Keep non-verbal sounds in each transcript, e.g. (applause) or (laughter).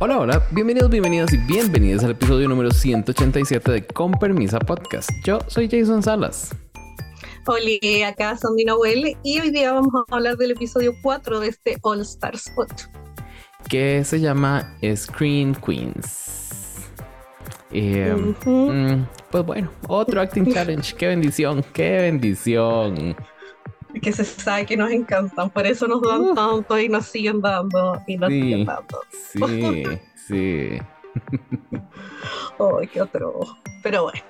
Hola, hola, bienvenidos, bienvenidas y bienvenidos al episodio número 187 de Con Permisa Podcast. Yo soy Jason Salas. Hola, acá Sandy Noel y hoy día vamos a hablar del episodio 4 de este All Stars 8. Que se llama Screen Queens. Eh, mm, pues bueno, otro acting challenge. qué bendición, qué bendición. Que se sabe que nos encantan, por eso nos dan tanto y nos siguen dando y nos siguen dando. Sí, sí. Ay, (laughs) qué otro. Pero bueno.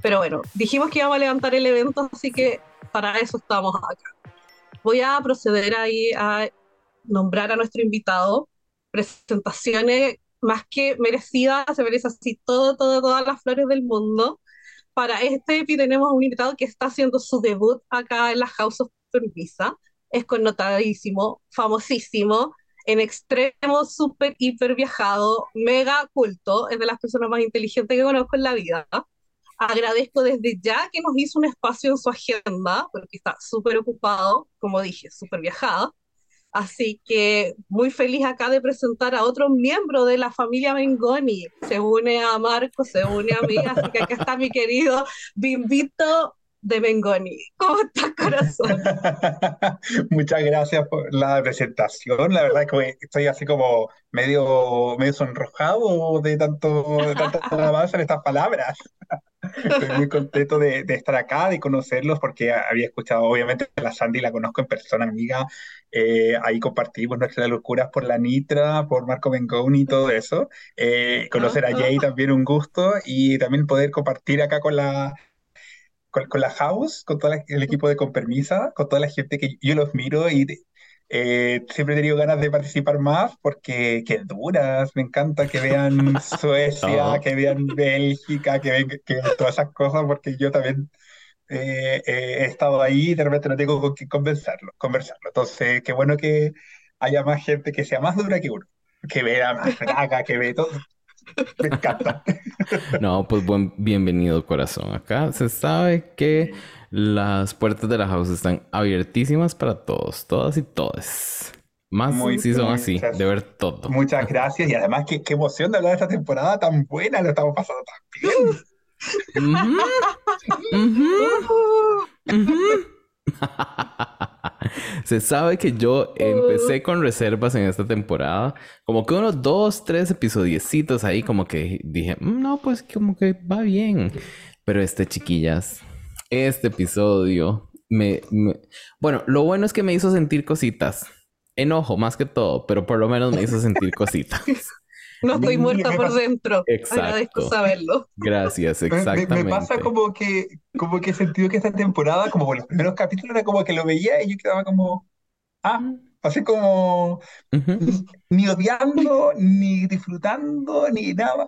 Pero bueno, dijimos que íbamos a levantar el evento, así que para eso estamos acá. Voy a proceder ahí a nombrar a nuestro invitado. Presentaciones más que merecidas, se merece así todo, todo, todas las flores del mundo. Para este EPI tenemos un invitado que está haciendo su debut acá en la House of Visa. Es connotadísimo, famosísimo, en extremo, súper, hiper viajado, mega culto, es de las personas más inteligentes que conozco en la vida agradezco desde ya que nos hizo un espacio en su agenda, porque está súper ocupado, como dije, súper viajado. Así que muy feliz acá de presentar a otro miembro de la familia Mengoni. Se une a Marco, se une a mí, así que acá está mi querido Bimbito de Mengoni. ¿Cómo estás, corazón? (laughs) Muchas gracias por la presentación. La verdad es que estoy así como medio, medio sonrojado de tanto, de tanto (laughs) en estas palabras. Estoy muy contento de, estar acá, de conocerlos, porque había escuchado, obviamente, a la Sandy la conozco en persona, amiga. Eh, ahí compartimos nuestras locuras por la Nitra, por Marco Bengoni y todo eso. Eh, conocer a Jay también un gusto y también poder compartir acá con la, con, la house, con todo el equipo de Con Permisa, con toda la gente que yo los miro y eh, siempre he tenido ganas de participar más porque qué duras, me encanta que vean (laughs) Suecia, que vean Bélgica, que vean, que todas esas cosas porque yo también eh, eh, he estado ahí y de repente no tengo con quién conversarlo, conversarlo. Entonces, qué bueno que haya más gente que sea más dura que uno, que vea más (laughs) fraga, que ve todo. Me encanta. (laughs) No, pues buen bienvenido corazón. Acá se sabe que las puertas de la house están abiertísimas para todos, todas y todos. Más si son así, de ver todo. Muchas gracias y además qué, qué emoción de hablar de esta temporada tan buena, lo estamos pasando tan bien. (laughs) (laughs) Se sabe que yo empecé con reservas en esta temporada. Como que unos dos, tres episodiecitos ahí, como que dije, mm, no, pues como que va bien. Pero este, chiquillas, este episodio me, Bueno, lo bueno es que me hizo sentir cositas. Enojo más que todo, pero por lo menos me hizo sentir cositas. (laughs) No estoy muerta por dentro. Exacto. Agradezco saberlo. Gracias, exactamente. Me, pasa como que, como que he sentido que esta temporada, como por los primeros capítulos, era como que lo veía y yo quedaba como, ah, así como, ni odiando, ni disfrutando, ni nada.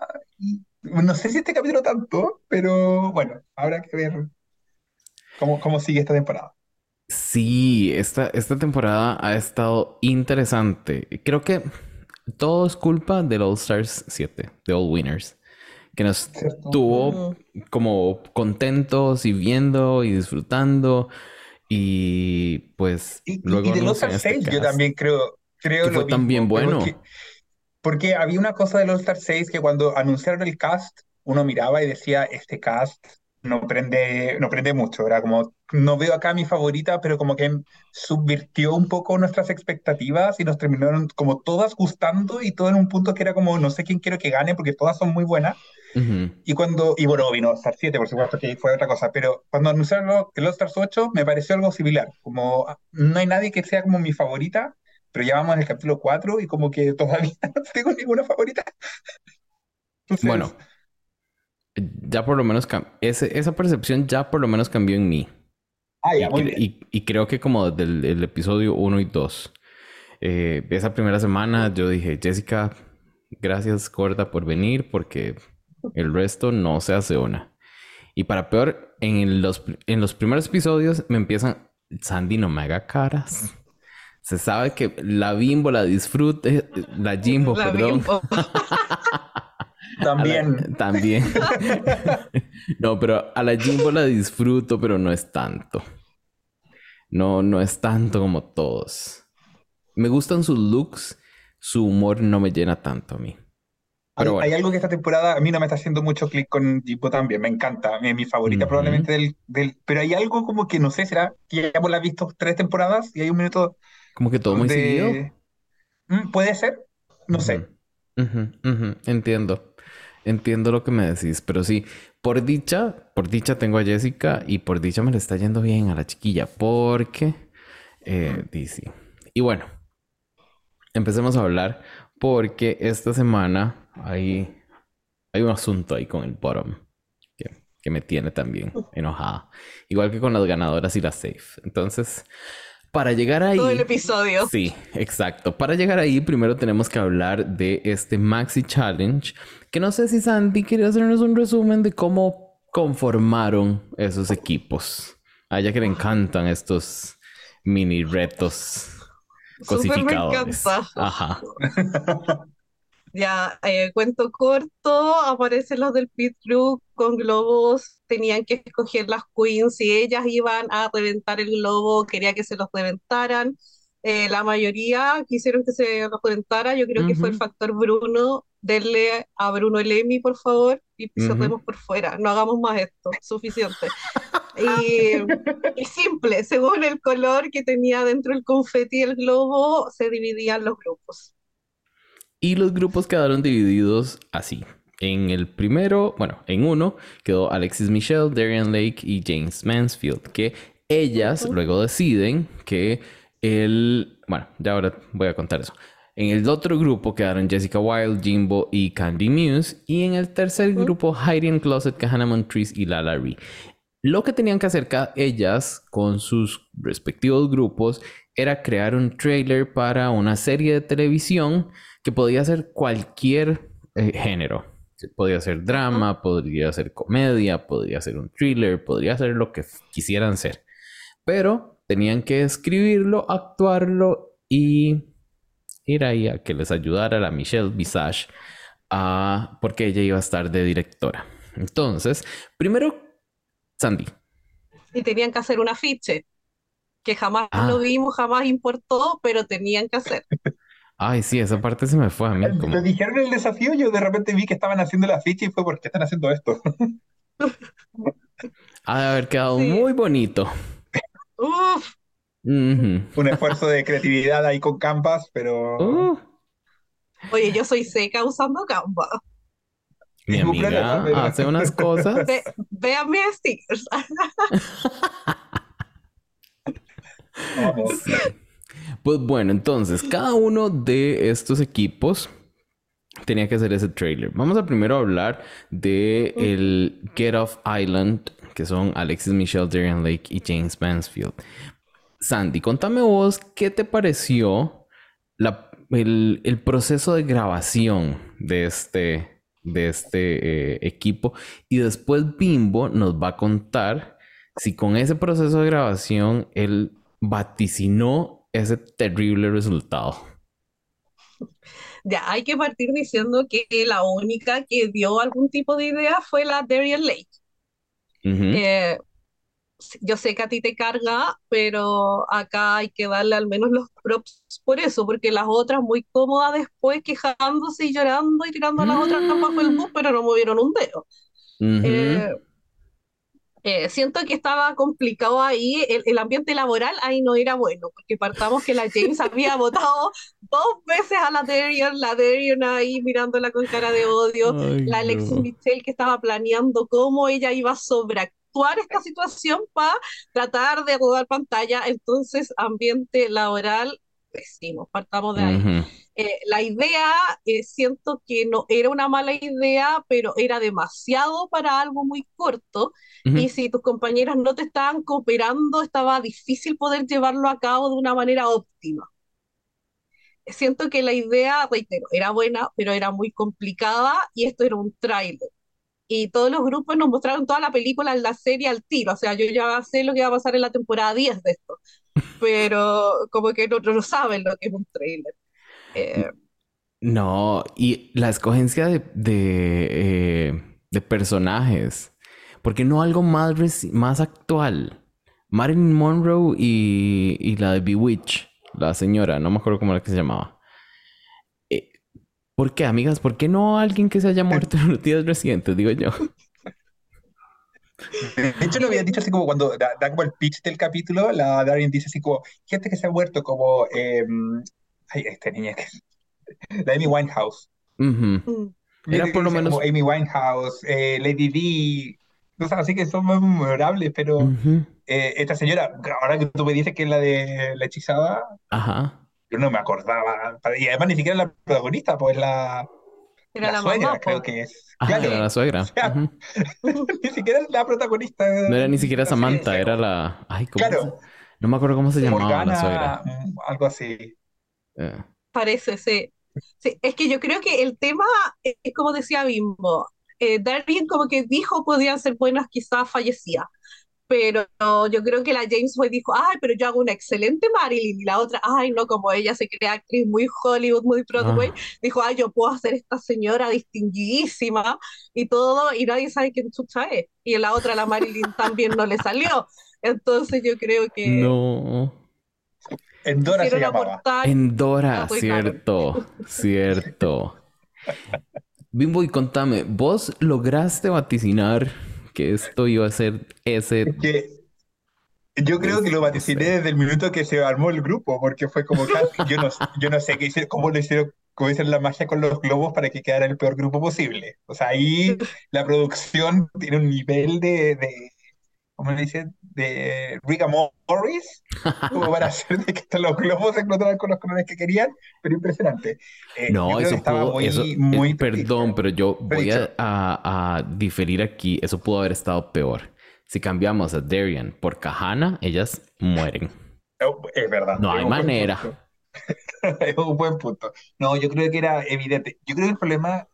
no sé si este capítulo tanto, pero bueno, habrá que ver cómo, cómo sigue esta temporada. Sí, esta, esta temporada ha estado interesante. Creo que todo es culpa del All Stars 7, de All Winners, que nos tuvo como contentos y viendo y disfrutando. Y pues y, luego. Y del All Stars 6, yo también creo. creo que fue también bueno. Porque, había una cosa del All Stars 6 que cuando anunciaron el cast, uno miraba y decía: Este cast no prende, no prende mucho. Era como, no veo acá mi favorita, pero como que subvirtió un poco nuestras expectativas y nos terminaron como todas gustando y todo en un punto que era como, no sé quién quiero que gane porque todas son muy buenas. Y cuando, y bueno, vino Star 7, por supuesto que fue otra cosa, pero cuando anunciaron el All Stars 8 me pareció algo similar, como no hay nadie que sea como mi favorita, pero ya vamos en el capítulo 4 y como que todavía (laughs) no tengo ninguna favorita. (laughs) bueno, ya por lo menos esa percepción ya por lo menos cambió en mí. Ah, y, creo que como desde el, episodio 1 y 2. Eh, esa primera semana yo dije, Jessica, gracias Corda por venir porque el resto no se hace una. Y para peor, en los, en los primeros episodios me empiezan, Sandy no me haga caras. Se sabe que la bimbo la disfrute, la (laughs) jimbo, perdón. (laughs) También. también. (laughs) no, pero a la Jimbo la disfruto, pero no es tanto. No, no es tanto como todos. Me gustan sus looks su humor no me llena tanto a mí. Hay, Pero bueno. hay algo que esta temporada a mí no me está haciendo mucho clic con Jimbo también, me encanta, es mi favorita probablemente del, del... Pero hay algo como que no sé, será que ya hemos la visto tres temporadas y hay un minuto Como que todo muy seguido. Mm, ¿Puede ser? No sé. Entiendo. Entiendo lo que me decís, pero sí, por dicha, por dicha tengo a Jessica y por dicha me le está yendo bien a la chiquilla, porque eh, dice. Y bueno, empecemos a hablar porque esta semana hay, hay un asunto ahí con el bottom que, que me tiene también enojada, igual que con las ganadoras y las safe. Entonces, para llegar ahí... Todo el episodio. Sí, exacto. Para llegar ahí, primero tenemos que hablar de este Maxi Challenge, que no sé si Sandy quiere hacernos un resumen de cómo conformaron esos equipos. A ella que le encantan estos mini retos encanta. Ajá. (laughs) Ya, eh, cuento corto, aparecen los del pit crew con globos, tenían que escoger las queens si ellas iban a reventar el globo, quería que se los reventaran. Eh, la mayoría quisieron que se los reventara, yo creo que fue el factor Bruno. Denle a Bruno el Emmy, por favor, y Ujú. cerremos por fuera, no hagamos más esto, suficiente. (laughs) Y, y simple, según el color que tenía dentro el confeti el globo, se dividían los grupos. Y los grupos quedaron divididos así. En el primero, bueno, en uno quedó Alexis Michelle, Darian Lake y James Mansfield, que ellas luego deciden que el... Bueno, ya ahora voy a contar eso. En el otro grupo quedaron Jessica Wilde, Jimbo y Candy Muse. Y en el tercer grupo, Heidi in Closet, Kahana Montrese y Lala Ree. Lo que tenían que hacer cada ellas con sus respectivos grupos era crear un trailer para una serie de televisión que podía ser cualquier eh, género. Podía ser drama, podría ser comedia, podría ser un thriller, podría ser lo que quisieran ser. Pero tenían que escribirlo, actuarlo y ir ahí a que les ayudara la Michelle Visage, a- porque ella iba a estar de directora. Entonces, primero, Sandy. y tenían que hacer un afiche, que jamás Ah. lo vimos, jamás importó, pero tenían que hacer. (laughs) Ay, sí, esa parte se me fue a mí. como- Me dijeron el desafío, yo de repente vi que estaban haciendo la ficha y fue ¿por qué están haciendo esto? (laughs) Ha de haber quedado Sí. muy bonito. Uf. Un esfuerzo de creatividad ahí con Canvas, pero Uh, oye, yo soy seca usando Canva. mi amiga problema, hace unas cosas. Ve, vean mis stickers. vamos. Pues bueno, entonces, cada uno de estos equipos tenía que hacer ese trailer. Vamos a primero hablar de el Get Off Island, que son Alexis Michelle, Darian Lake y James Mansfield. Sandy, contame vos, ¿qué te pareció la- el, el proceso de grabación de este, de este eh, equipo? Y después Bimbo nos va a contar si con ese proceso de grabación él vaticinó ese terrible resultado. Ya, hay que partir diciendo que la única que dio algún tipo de idea fue la Darian Lake. Ujú. Eh, yo sé que a ti te carga, pero acá hay que darle al menos los props por eso, porque las otras muy cómodas después quejándose y llorando y tirando a las otras bajo el bus, pero no movieron un dedo. Ujú. Eh, eh, siento que estaba complicado ahí, el, el ambiente laboral ahí no era bueno, porque partamos que la James había votado dos veces a la Darian, la Darian ahí mirándola con cara de odio, Ay, la Alexis no. Michelle que estaba planeando cómo ella iba a sobreactuar esta situación para tratar de rodar pantalla, entonces ambiente laboral pésimo, partamos de ahí. Ujú. Eh, la idea, eh, siento que no era una mala idea, pero era demasiado para algo muy corto. Ujú. Y si tus compañeras no te estaban cooperando, estaba difícil poder llevarlo a cabo de una manera óptima. Siento que la idea, reitero, era buena, pero era muy complicada y esto era un tráiler. Y todos los grupos nos mostraron toda la película, la serie al tiro. O sea, yo ya sé lo que va a pasar en la temporada 10 de esto, (laughs) pero como que no, no saben lo que es un tráiler. Eh, No, y la escogencia de, de, eh, de personajes. ¿Por qué no algo más, más actual? Marilyn Monroe y, y la de Bewitch, la señora, no me acuerdo cómo era que se llamaba. ¿Por qué, amigas? ¿Por qué no alguien que se haya muerto en los días recientes, digo yo? De hecho, lo había dicho así como cuando da, da como el pitch del capítulo, la Darien dice así como, gente que se ha muerto como, eh, ay, esta niña que la Amy Winehouse. Mm. Era por lo menos... como Amy Winehouse, eh, Lady D, cosas así que son muy memorables, pero eh, esta señora, ahora que tú me dices que es la de la hechizada, Ajá. yo no me acordaba. Y además ni siquiera la protagonista, pues la, Era la la suegra, mamá, creo po. que es. Ajá, Claro, era la suegra. sea, (laughs) ni siquiera es la protagonista. No era ni siquiera Samantha, era la... Ay, ¿cómo Claro, se- No me acuerdo cómo se llamaba la suegra. Mm, algo así. Eh, Parece, sí. Sí, es que yo creo que el tema es como decía Bimbo. Eh, Darien como que dijo podían ser buenas, quizás fallecía. Pero yo creo que la James Way dijo, ay, pero yo hago una excelente Marilyn. Y la otra, ay, no, como ella se crea actriz muy Hollywood, muy Broadway, ah, dijo, ay, yo puedo hacer esta señora distinguidísima y todo, y nadie sabe quién chucha es. Y la otra, la Marilyn, también no le salió. Entonces yo creo que no. Endora se llamaba. Endora, cierto, cierto. Bimbo, y contame, ¿vos lograste vaticinar que esto iba a ser ese... Que yo creo que lo vaticiné desde el minuto que se armó el grupo, porque fue como casi- yo no, yo no sé qué cómo lo hicieron, cómo hicieron la magia con los globos para que quedara el peor grupo posible. O sea, ahí (laughs) la producción tiene un nivel de, de ¿cómo le dicen? De Rick Morris, como para (laughs) hacer de que los globos se encontraran con los colores que querían, pero impresionante. Eh, No, eso pudo, muy, eso, muy eh, perdón, pero yo voy a, a- a diferir aquí. Eso pudo haber estado peor. Si cambiamos a Darian por Kahana, ellas mueren. Oh, Es verdad. No hay manera. (laughs) Es un buen punto. No, yo creo que era evidente. Yo creo que el problema,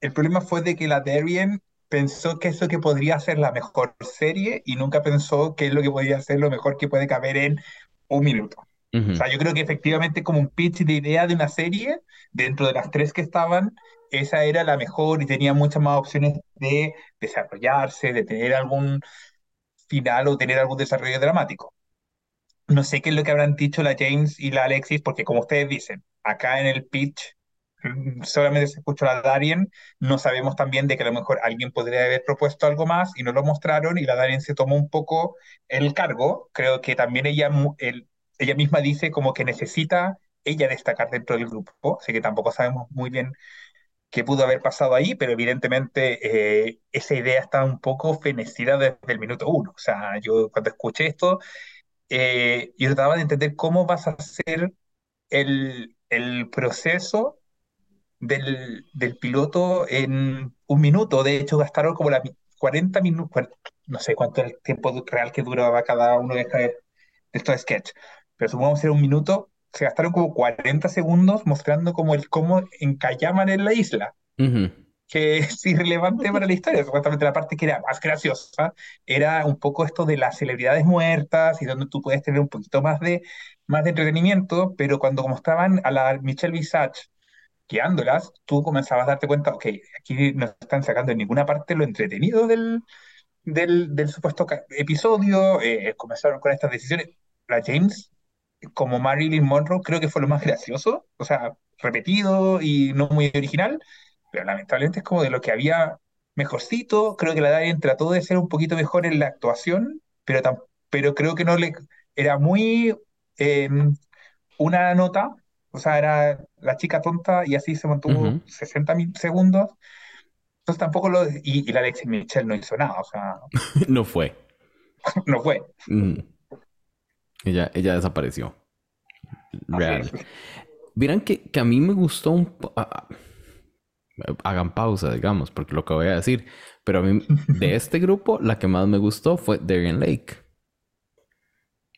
el problema fue de que la Darien pensó que eso que podría ser la mejor serie y nunca pensó que es lo que podría ser lo mejor que puede caber en un minuto. Ujú. O sea, yo creo que efectivamente como un pitch de idea de una serie, dentro de las tres que estaban, esa era la mejor y tenía muchas más opciones de desarrollarse, de tener algún final o tener algún desarrollo dramático. No sé qué es lo que habrán dicho la James y la Alexis, porque como ustedes dicen, acá en el pitch solamente se escuchó la Darien, no sabemos también de que a lo mejor alguien podría haber propuesto algo más y no lo mostraron y la Darien se tomó un poco el cargo. Creo que también ella, el- ella misma dice como que necesita ella destacar dentro del grupo, así que tampoco sabemos muy bien qué pudo haber pasado ahí, pero evidentemente eh, esa idea está un poco fenecida desde el minuto uno. O sea, yo cuando escuché esto eh, yo trataba de entender cómo vas a hacer el, el proceso del, del piloto en un minuto. De hecho, gastaron como la, mi- 40 minutos, no sé cuánto es el tiempo real que duraba cada uno de, estos sketches, pero supongamos que era un minuto, se gastaron como 40 segundos mostrando como el cómo encallaban en la isla que es irrelevante para la historia. Supuestamente la parte que era más graciosa era un poco esto de las celebridades muertas y donde tú puedes tener un poquito más de, más de entretenimiento, pero cuando como estaban a la Michelle Visage guiándolas, tú comenzabas a darte cuenta, ok, aquí no están sacando en ninguna parte lo entretenido del, del, del supuesto episodio, eh, comenzaron con estas decisiones. La James, como Marilyn Monroe, creo que fue lo más gracioso, o sea, repetido y no muy original, pero lamentablemente es como de lo que había mejorcito. Creo que la Darien trató de ser un poquito mejor en la actuación, pero, pero creo que no le era muy eh, una nota, o sea, era la chica tonta y así se mantuvo Ujú. 60 mil segundos. Entonces tampoco lo. Y, y la Alexis Michelle no hizo nada, o sea, (laughs) No fue. (laughs) no fue. Ella, ella desapareció. Real. es. Vieran que, que a mí me gustó un... Hagan pausa, digamos, porque lo que voy a decir. Pero a mí, de (laughs) este grupo, la que más me gustó fue Darien Lake.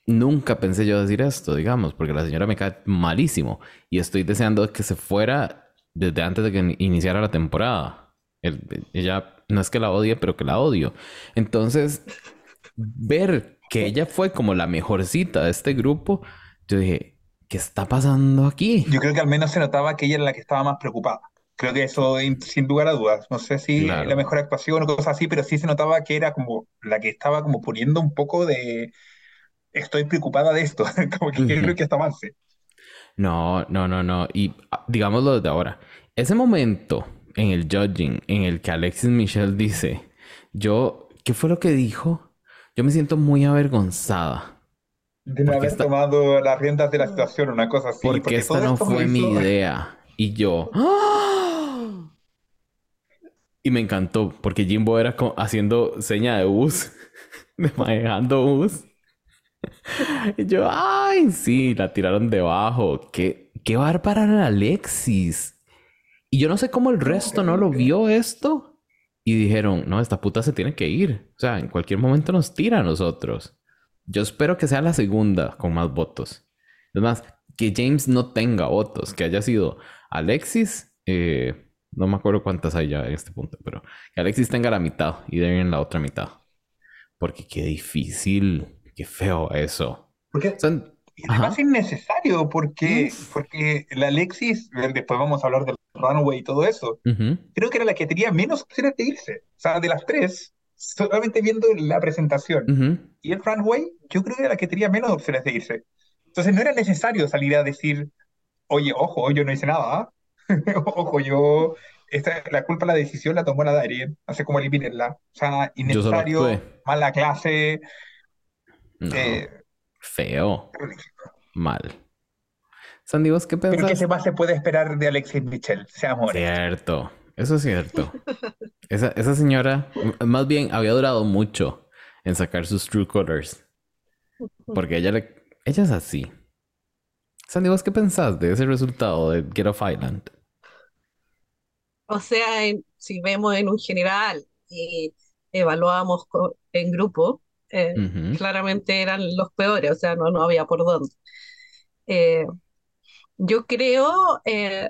Nunca pensé yo decir esto, digamos, porque la señora me cae malísimo. Y estoy deseando que se fuera desde antes de que in- iniciara la temporada. El- ella, no es que la odie, pero que la odio. Entonces, ver que ella fue como la mejorcita de este grupo, yo dije, ¿qué está pasando aquí? Yo creo que al menos se notaba que ella era la que estaba más preocupada. Creo que eso, in- sin lugar a dudas. No sé si Claro. la mejor actuación o cosas así, pero sí se notaba que era como la que estaba como poniendo un poco de. Estoy preocupada de esto, (laughs) como que quiero Ujú. que esto avance. No, no, no, no. Y ah, digámoslo desde ahora. Ese momento en el judging en el que Alexis Michelle dice, yo, ¿qué fue lo que dijo? Yo me siento muy avergonzada. De no haber tomado las riendas de la situación, una cosa así. Porque, esta no fue mi idea. Y yo, ¡Ah! Y me encantó, porque Jimbo era haciendo seña de bus, (laughs) manejando bus. (laughs) Y yo, ay, sí, la tiraron debajo. Qué, qué para Alexis. Y yo no sé cómo el resto no lo vio esto. Y dijeron, no, esta puta se tiene que ir. O sea, en cualquier momento nos tira a nosotros. Yo espero que sea la segunda con más votos. Es más, que James no tenga votos, que haya sido Alexis, eh, no me acuerdo cuántas hay ya en este punto, pero que Alexis tenga la mitad y en la otra mitad. Porque qué difícil Qué feo eso. Porque además es innecesario, porque, porque la Alexis, después vamos a hablar del runway y todo eso, creo que era la que tenía menos opciones de irse. O sea, de las tres, solamente viendo la presentación y el runway, yo creo que era la que tenía menos opciones de irse. Entonces no era necesario salir a decir, oye, ojo, yo no hice nada. ¿ah? (laughs) ojo, yo esta, la culpa de la decisión la tomó la Darien, hace como eliminarla. O sea, innecesario, mala clase, eh, feo. Mal. Sandy, ¿vos qué pensás? Pero ¿qué más se puede esperar de Alexis Michel? Seamos Cierto. Eso es cierto. esa, esa señora, más bien, había durado mucho en sacar sus true colors. Porque ella, le, ella es así. Sandy, ¿vos qué pensás de ese resultado de Get Off Island? O sea, si vemos en un general y evaluamos en grupo, eh, claramente eran los peores, o sea, no, no había por dónde. Eh, yo creo, eh,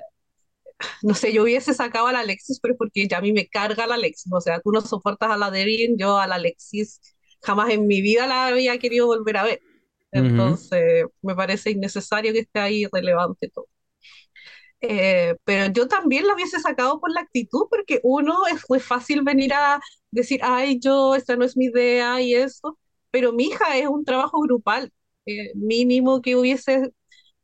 no sé, yo hubiese sacado a la Alexis, pero porque ya a mí me carga la Alexis, o sea, tú no soportas a la Devin, yo a la Alexis jamás en mi vida la había querido volver a ver. Entonces, me parece innecesario que esté ahí relevante todo. pero yo también la hubiese sacado por la actitud, porque uno es muy fácil venir a decir, ay, yo, esta no es mi idea y eso, pero mi hija es un trabajo grupal, eh, mínimo que hubiese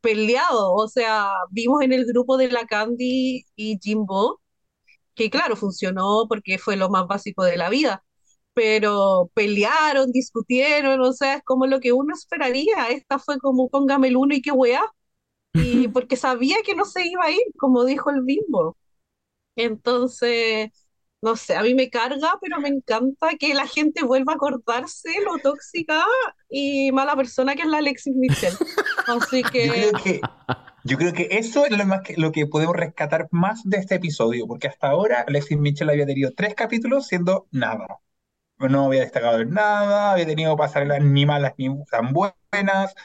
peleado, o sea, vimos en el grupo de la Candy y Jimbo, que claro, funcionó porque fue lo más básico de la vida, pero pelearon, discutieron, o sea, es como lo que uno esperaría, esta fue como póngame el uno y qué weá, y (laughs) porque sabía que no se iba a ir, como dijo el Bimbo. Entonces, no sé, a mí me carga, pero me encanta que la gente vuelva a acordarse lo tóxica y mala persona que es la Alexis Mitchell. Así (laughs) que... Yo creo que, eso es lo, más que, lo que podemos rescatar más de este episodio, porque hasta ahora Alexis Mitchell había tenido tres capítulos siendo nada. No había destacado en nada, había tenido pasarelas ni malas ni tan buenas,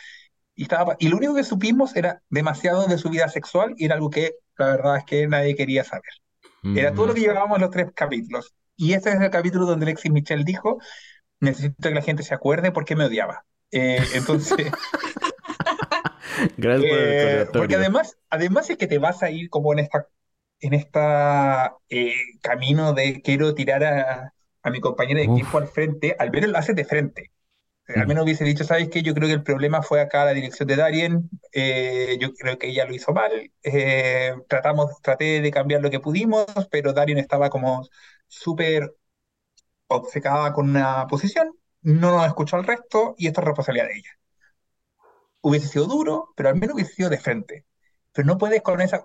y, estaba, y lo único que supimos era demasiado de su vida sexual y era algo que la verdad es que nadie quería saber. Era todo lo que llevábamos los tres capítulos. Y este es el capítulo donde Alexis Michel dijo, necesito que la gente se acuerde por qué me odiaba. Eh, entonces... Gracias por el Porque además, además es que te vas a ir como en esta, en esta eh, camino de quiero tirar a, a mi compañera de equipo al frente, al menos lo haces de frente. Al menos hubiese dicho, ¿sabes qué? Yo creo que el problema fue acá la dirección de Darien, eh, yo creo que ella lo hizo mal, eh, tratamos, traté de cambiar lo que pudimos, pero Darien estaba como súper obcecada con una posición, no nos escuchó al resto y esto es responsabilidad de ella. Hubiese sido duro, pero al menos hubiese sido de frente. Pero no puedes con esa...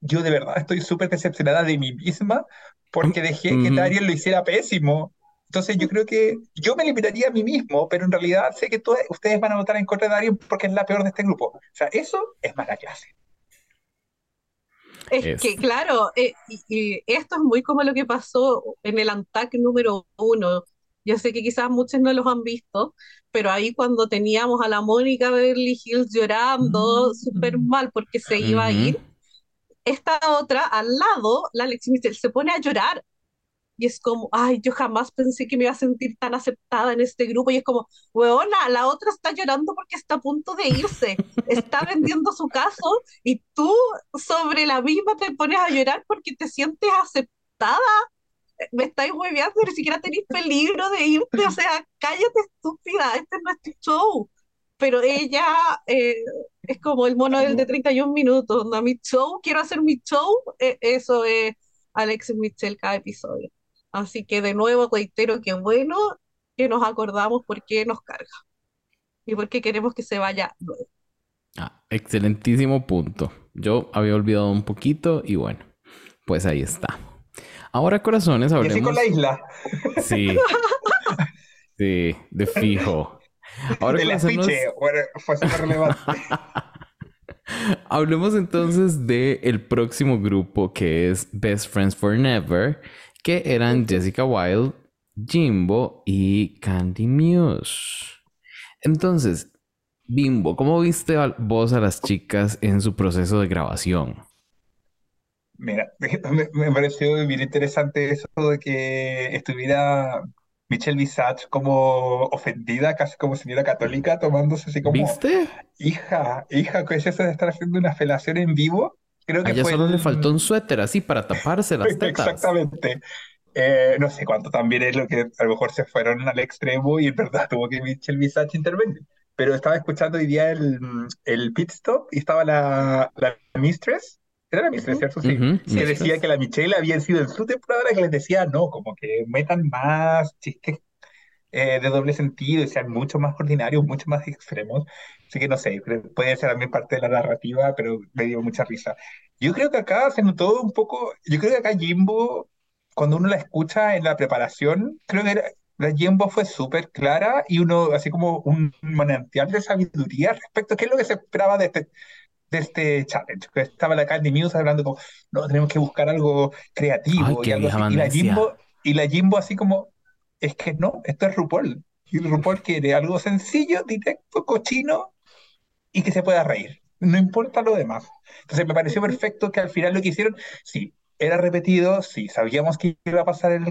Yo de verdad estoy súper decepcionada de mí misma porque dejé que Darien lo hiciera pésimo entonces yo creo que yo me limitaría a mí mismo, pero en realidad sé que todos, ustedes van a votar en contra de Darío porque es la peor de este grupo. O sea, eso es mala clase. Es, que, claro, eh, y, esto es muy como lo que pasó en el ANTAC número uno. Yo sé que quizás muchos no los han visto, pero ahí cuando teníamos a la Mónica Beverly Hills llorando mm. súper mal porque se iba a ir, esta otra al lado, la Alexis Michel, se pone a llorar y es como, ay, yo jamás pensé que me iba a sentir tan aceptada en este grupo, y es como, weona, la otra está llorando porque está a punto de irse, está vendiendo su caso, y tú sobre la misma te pones a llorar porque te sientes aceptada, me estáis hueveando, ni siquiera tenéis peligro de irte, o sea, cállate estúpida, este es nuestro show. Pero ella, eh, es como el mono del de 31 minutos, ¿no? Mi show, quiero hacer mi show, e- eso es Alexis Michel cada episodio. Así que de nuevo reitero que bueno que nos acordamos por qué nos carga y por qué queremos que se vaya luego. Ah, excelentísimo punto. Yo había olvidado un poquito y bueno, pues ahí está. Ahora, corazones, Y así hablemos. con la isla. Sí. (laughs) Sí, de fijo. Ahora, Del corazones, afiche. Bueno, fue súper relevante. (laughs) hablemos entonces de el próximo grupo que es Best Friends Forever, que eran Jessica Wilde, Jimbo y Candy Muse. Entonces, Bimbo, ¿cómo viste a- vos a las chicas en su proceso de grabación? Mira, (laughs) me, me pareció bien interesante eso de que estuviera Michelle Visage como ofendida, casi como señora católica, tomándose así como, ¿Viste? hija, hija, ¿qué es eso de estar haciendo una felación en vivo? Creo A que ella fue solo le el- faltó un suéter así para taparse las (laughs) tetas. Exactamente. Eh, no sé cuánto también es lo que a lo mejor se fueron al extremo y en verdad tuvo que Michelle Visage intervenir. Pero estaba escuchando hoy día el, el pit stop y estaba la, la Mistress. Era la Mistress, ¿cierto? Sí. Ujú, que decía mistress. que la Michelle había sido en su temporada que les decía no, como que metan más chistes eh, de doble sentido y sean mucho más ordinarios, mucho más extremos. Así que no sé, puede ser también parte de la narrativa, pero me dio mucha risa. Yo creo que acá se notó un poco, yo creo que acá Jimbo, cuando uno la escucha en la preparación, creo que era- la Jimbo fue súper clara y uno, así como un manantial de sabiduría respecto a qué es lo que se esperaba de este, de este challenge. Que estaba la Candy Muse hablando como, no, tenemos que buscar algo Ay, creativo y qué algo así. Y la. Jimbo, y la Jimbo así como, es que no, esto es RuPaul. Y RuPaul quiere algo sencillo, directo, cochino y que se pueda reír. No importa lo demás. Entonces me pareció perfecto que al final lo que hicieron, sí, era repetido, sí, sabíamos que iba a pasar en,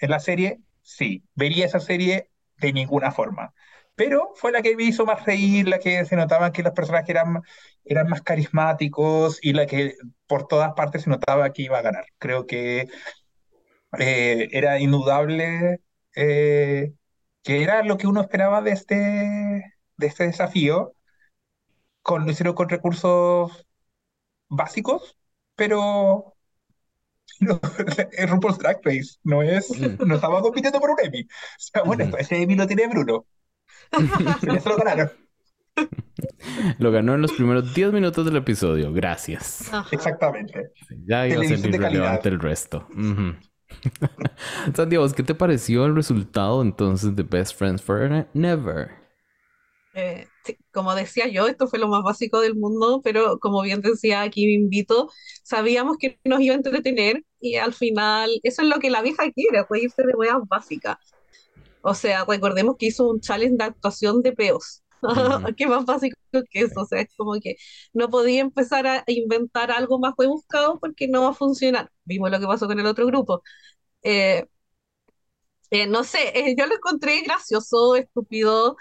el la serie, sí, vería esa serie de ninguna forma. Pero fue la que me hizo más reír, la que se notaban que los personajes eran, eran más carismáticos y la que por todas partes se notaba que iba a ganar. Creo que eh, era indudable eh, que era lo que uno esperaba de este, de este desafío. Con, lo hicieron con recursos básicos, pero (laughs) no, es RuPaul's Drag Race, no es, Mm. no estaba compitiendo por un Emmy. O sea, bueno, ese Emmy lo tiene Bruno. (laughs) Se lo ganaron. Lo ganó en los primeros 10 minutos del episodio. Gracias. Ajá. Exactamente. Ya iba a ser Televisión de calidad. irrelevante el resto. Ujú. (laughs) Santiago, ¿qué te pareció el resultado entonces de Best Friends Forever? Eh, sí, como decía yo, esto fue lo más básico del mundo, pero como bien decía aquí me invito, sabíamos que nos iba a entretener y al final eso es lo que la vieja quiere, reírse de weas básicas. O sea, recordemos que hizo un challenge de actuación de peos. (laughs) ¿Qué más básico que eso? O sea, es como que no podía empezar a inventar algo más rebuscado porque no va a funcionar. Vimos lo que pasó con el otro grupo. Eh, eh, no sé, eh, yo lo encontré gracioso, estúpido.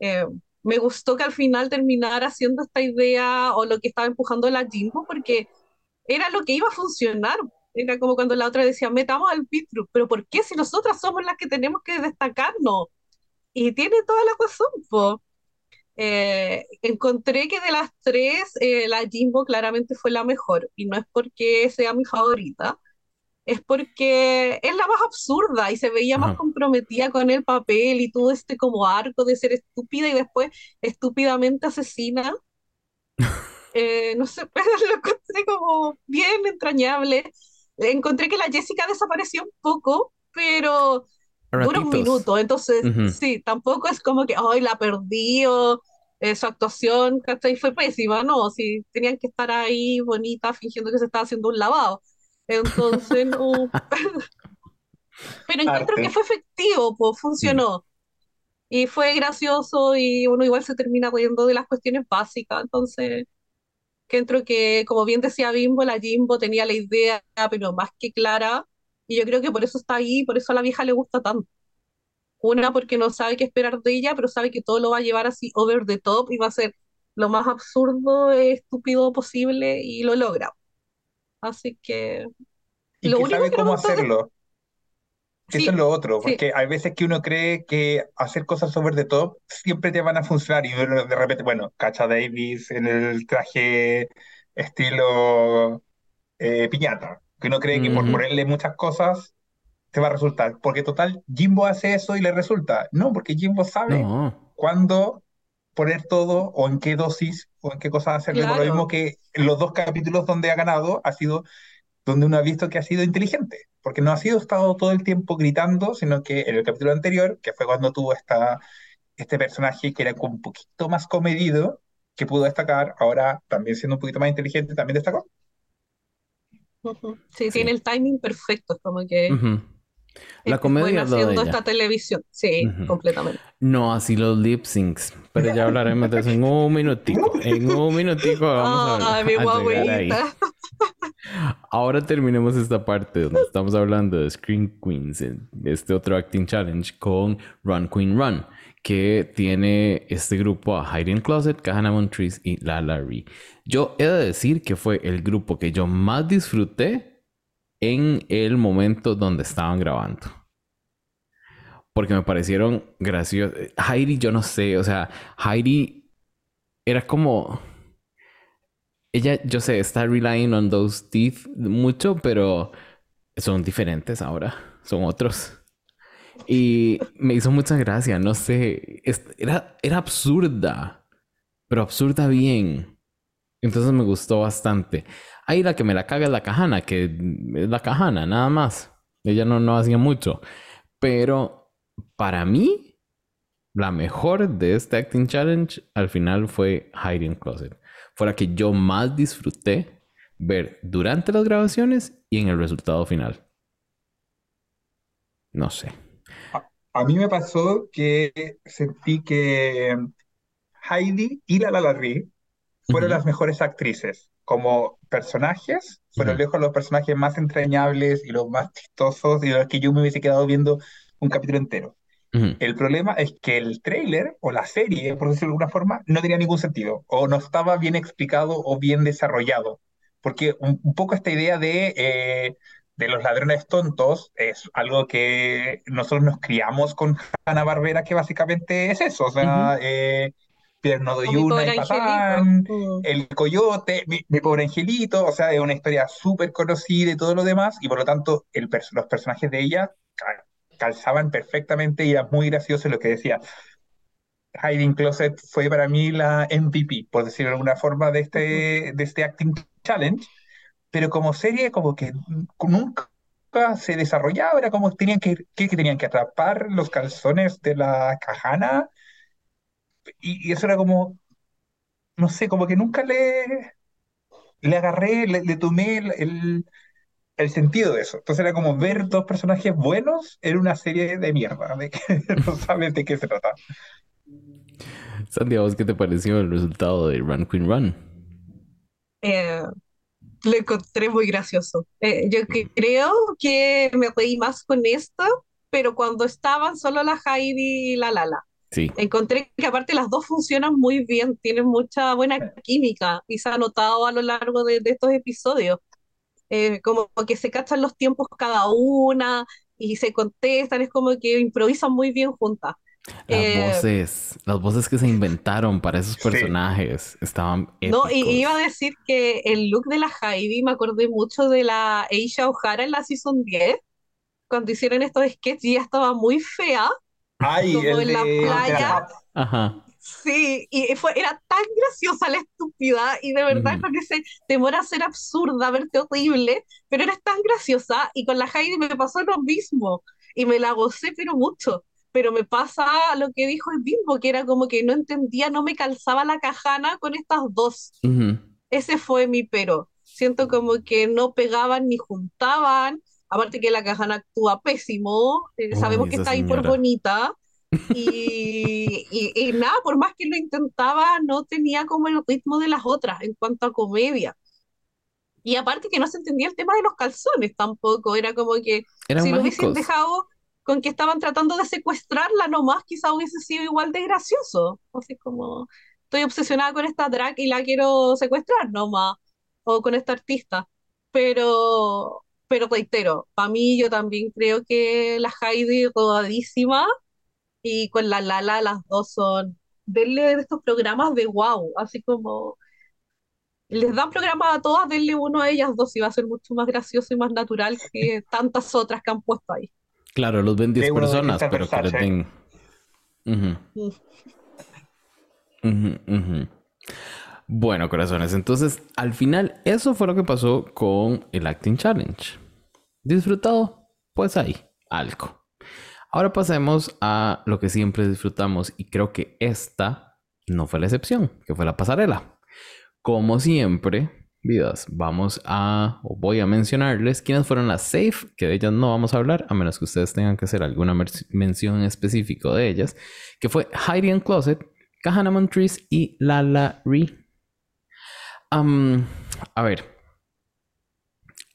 eh, me gustó que al final terminara haciendo esta idea o lo que estaba empujando la Jimbo, porque era lo que iba a funcionar. Era como cuando la otra decía, metamos al Pitru, pero ¿por qué si nosotras somos las que tenemos que destacarnos? Y tiene toda la razón, po. Eh, encontré que de las tres, eh, la Jimbo claramente fue la mejor, y no es porque sea mi favorita, es porque es la más absurda y se veía más comprometida con el papel y todo este como arco de ser estúpida y después estúpidamente asesina. (laughs) Eh, no sé, pero (laughs) lo encontré como bien entrañable. Encontré que la Jessica desapareció un poco, pero A dura un minuto, entonces Ujú. sí, tampoco es como que, ay, la perdí o eh, su actuación, ¿cachai? Fue pésima, no, sí, tenían que estar ahí bonita fingiendo que se estaba haciendo un lavado. Entonces, no. (laughs) Pero encuentro Arte. que fue efectivo, pues funcionó. Y fue gracioso y uno igual se termina riendo de las cuestiones básicas. Entonces, encuentro que, como bien decía Bimbo, la Jimbo tenía la idea, pero más que clara. Y yo creo que por eso está ahí, por eso a la vieja le gusta tanto. Una, porque no sabe qué esperar de ella, pero sabe que todo lo va a llevar así over the top y va a ser lo más absurdo, estúpido posible y lo logra. Así que Y Lo que único sabe que cómo hacerlo. Eso Sí, es lo otro, sí, porque hay veces que uno cree que hacer cosas over the top siempre te van a funcionar y uno de repente, bueno, Cacha Davis en el traje estilo eh, piñata, que uno cree que por Ujú. ponerle muchas cosas te va a resultar, porque total, Jimbo hace eso y le resulta. No, porque Jimbo sabe No. cuándo poner todo o en qué dosis o en qué cosas hacerle, por lo mismo claro. que en los dos capítulos donde ha ganado ha sido donde uno ha visto que ha sido inteligente, porque no ha sido estado todo el tiempo gritando, sino que en el capítulo anterior, que fue cuando tuvo esta, este personaje que era un poquito más comedido, que pudo destacar, ahora también siendo un poquito más inteligente, también destacó. Ujú. Sí, Sí. tiene el timing perfecto, es como que Ujú. La es, es comedia es de haciendo ella. esta televisión. Sí, completamente. No así los lip syncs, pero ya hablaremos de eso en un minutico. En un minutico vamos a, Ay, mi a ahí. Ahora terminemos esta parte donde estamos hablando de Screen Queens, en este otro acting challenge con Run Queen Run, que tiene este grupo a Hiding Closet, Kahana Montrese y La Larry. Yo he de decir que fue el grupo que yo más disfruté en el momento donde estaban grabando. Porque me parecieron graciosos. Heidi, yo no sé, o sea, Heidi era como ella, yo sé, está relying on those teeth mucho, pero son diferentes ahora, son otros. Y me hizo mucha gracia, no sé, era, era absurda, pero absurda bien. Entonces me gustó bastante. Ahí la que me la caga es la cajana, que es la cajana, nada más. Ella no, no hacía mucho. Pero para mí, la mejor de este Acting Challenge al final fue Hiding Closet. Fue la que yo más disfruté ver durante las grabaciones y en el resultado final. No sé. A, a mí me pasó que sentí que Heidi y la Larry fueron las mejores actrices. Como personajes, fueron lejos los personajes más entrañables y los más chistosos y los que yo me hubiese quedado viendo un capítulo entero. El problema es que el tráiler o la serie, por decirlo de alguna forma, no tenía ningún sentido o no estaba bien explicado o bien desarrollado. Porque un, un poco esta idea de, eh, de los ladrones tontos es algo que nosotros nos criamos con Hanna-Barbera, que básicamente es eso. O sea, eh, mi Doyuna y. Patán, Mm. El Coyote, mi, mi pobre angelito. O sea, es una historia súper conocida y todo lo demás. Y por lo tanto, el los personajes de ella ca- calzaban perfectamente y era muy gracioso lo que decía. Hiding Closet fue para mí la MVP, por decirlo de alguna forma, de este, de este Acting Challenge, pero como serie como que nunca se desarrollaba, era como tenían que, que, que tenían que atrapar los calzones de la cajana y, y eso era como, no sé, como que nunca le, le agarré, le, le tomé el, el, el sentido de eso. Entonces era como ver dos personajes buenos en una serie de mierda, de que (laughs) no sabes de qué se trata. Sandy, ¿a vos qué te pareció el resultado de Run Queen Run? Eh, lo encontré muy gracioso. Eh, yo que- creo que me reí más con esta, pero cuando estaban solo la Heidi y la Lala. Sí. Encontré que aparte las dos funcionan muy bien, tienen mucha buena química y se ha notado a lo largo de, de estos episodios. Eh, como que se cachan los tiempos cada una y se contestan, es como que improvisan muy bien juntas. Las Eh, voces, las voces que se inventaron para esos Sí, personajes estaban no, y iba a épicos. decir que el look de la Heidi me acordé mucho de la Aisha O'Hara en la Season 10, cuando hicieron estos sketches y ella estaba muy fea, Ay, como el en la de, playa. Ajá. Sí, y fue, era tan graciosa la estúpida y de verdad Ujú. con ese temor a ser absurda, verte horrible, pero eres tan graciosa y con la Heidi me pasó lo mismo y me la gocé pero mucho, pero me pasa lo que dijo el Bimbo, que era como que no entendía, no me calzaba la cajana con estas dos. Ujú. Ese fue mi pero. Siento como que no pegaban ni juntaban, aparte que la cajana actúa pésimo, eh, Uy, sabemos que está ahí por señora. bonita (laughs) y, y, y nada, por más que lo intentaba, no tenía como el ritmo de las otras en cuanto a comedia. Y aparte que no se entendía el tema de los calzones tampoco, era como que Eran si lo hubiesen dejado con que estaban tratando de secuestrarla nomás, quizá hubiese sido igual de gracioso. Así como, estoy obsesionada con esta drag y la quiero secuestrar nomás, o con esta artista. Pero pero reitero, para mí yo también creo que la Heidi rodadísima y con la Lala las dos son, denle de estos programas de wow, así como les dan programas a todas, denle uno a ellas dos y va a ser mucho más gracioso y más natural que (laughs) tantas otras que han puesto ahí. Claro, los ven 10 De uno de personas, pero que les Versace. den... Ujú. Mm. Ujú, ujú. Bueno, corazones, entonces al final eso fue lo que pasó con el Acting Challenge. ¿Disfrutado? Pues ahí, algo. Ahora pasemos a lo que siempre disfrutamos y creo que esta no fue la excepción, que fue la pasarela. Como siempre, vidas, vamos a, o voy a mencionarles quiénes fueron las safe, que de ellas no vamos a hablar, a menos que ustedes tengan que hacer alguna mención en específico de ellas, que fue Heidi and Closet, Kahana Montrese y Lala Ree. A ver,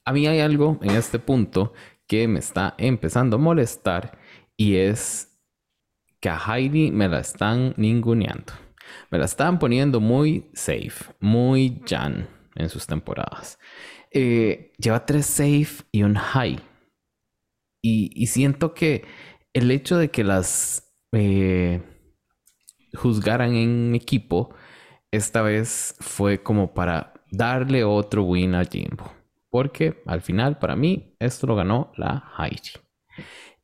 a mí hay algo en este punto que me está empezando a molestar y es que a Heidi me la están ninguneando. Me la están poniendo muy safe, muy Jan en sus temporadas. Eh, lleva tres safe y un high. Y, y siento que el hecho de que las eh, juzgaran en equipo, esta vez fue como para darle otro win a Jimbo. Porque al final, para mí, esto lo ganó la Heidi.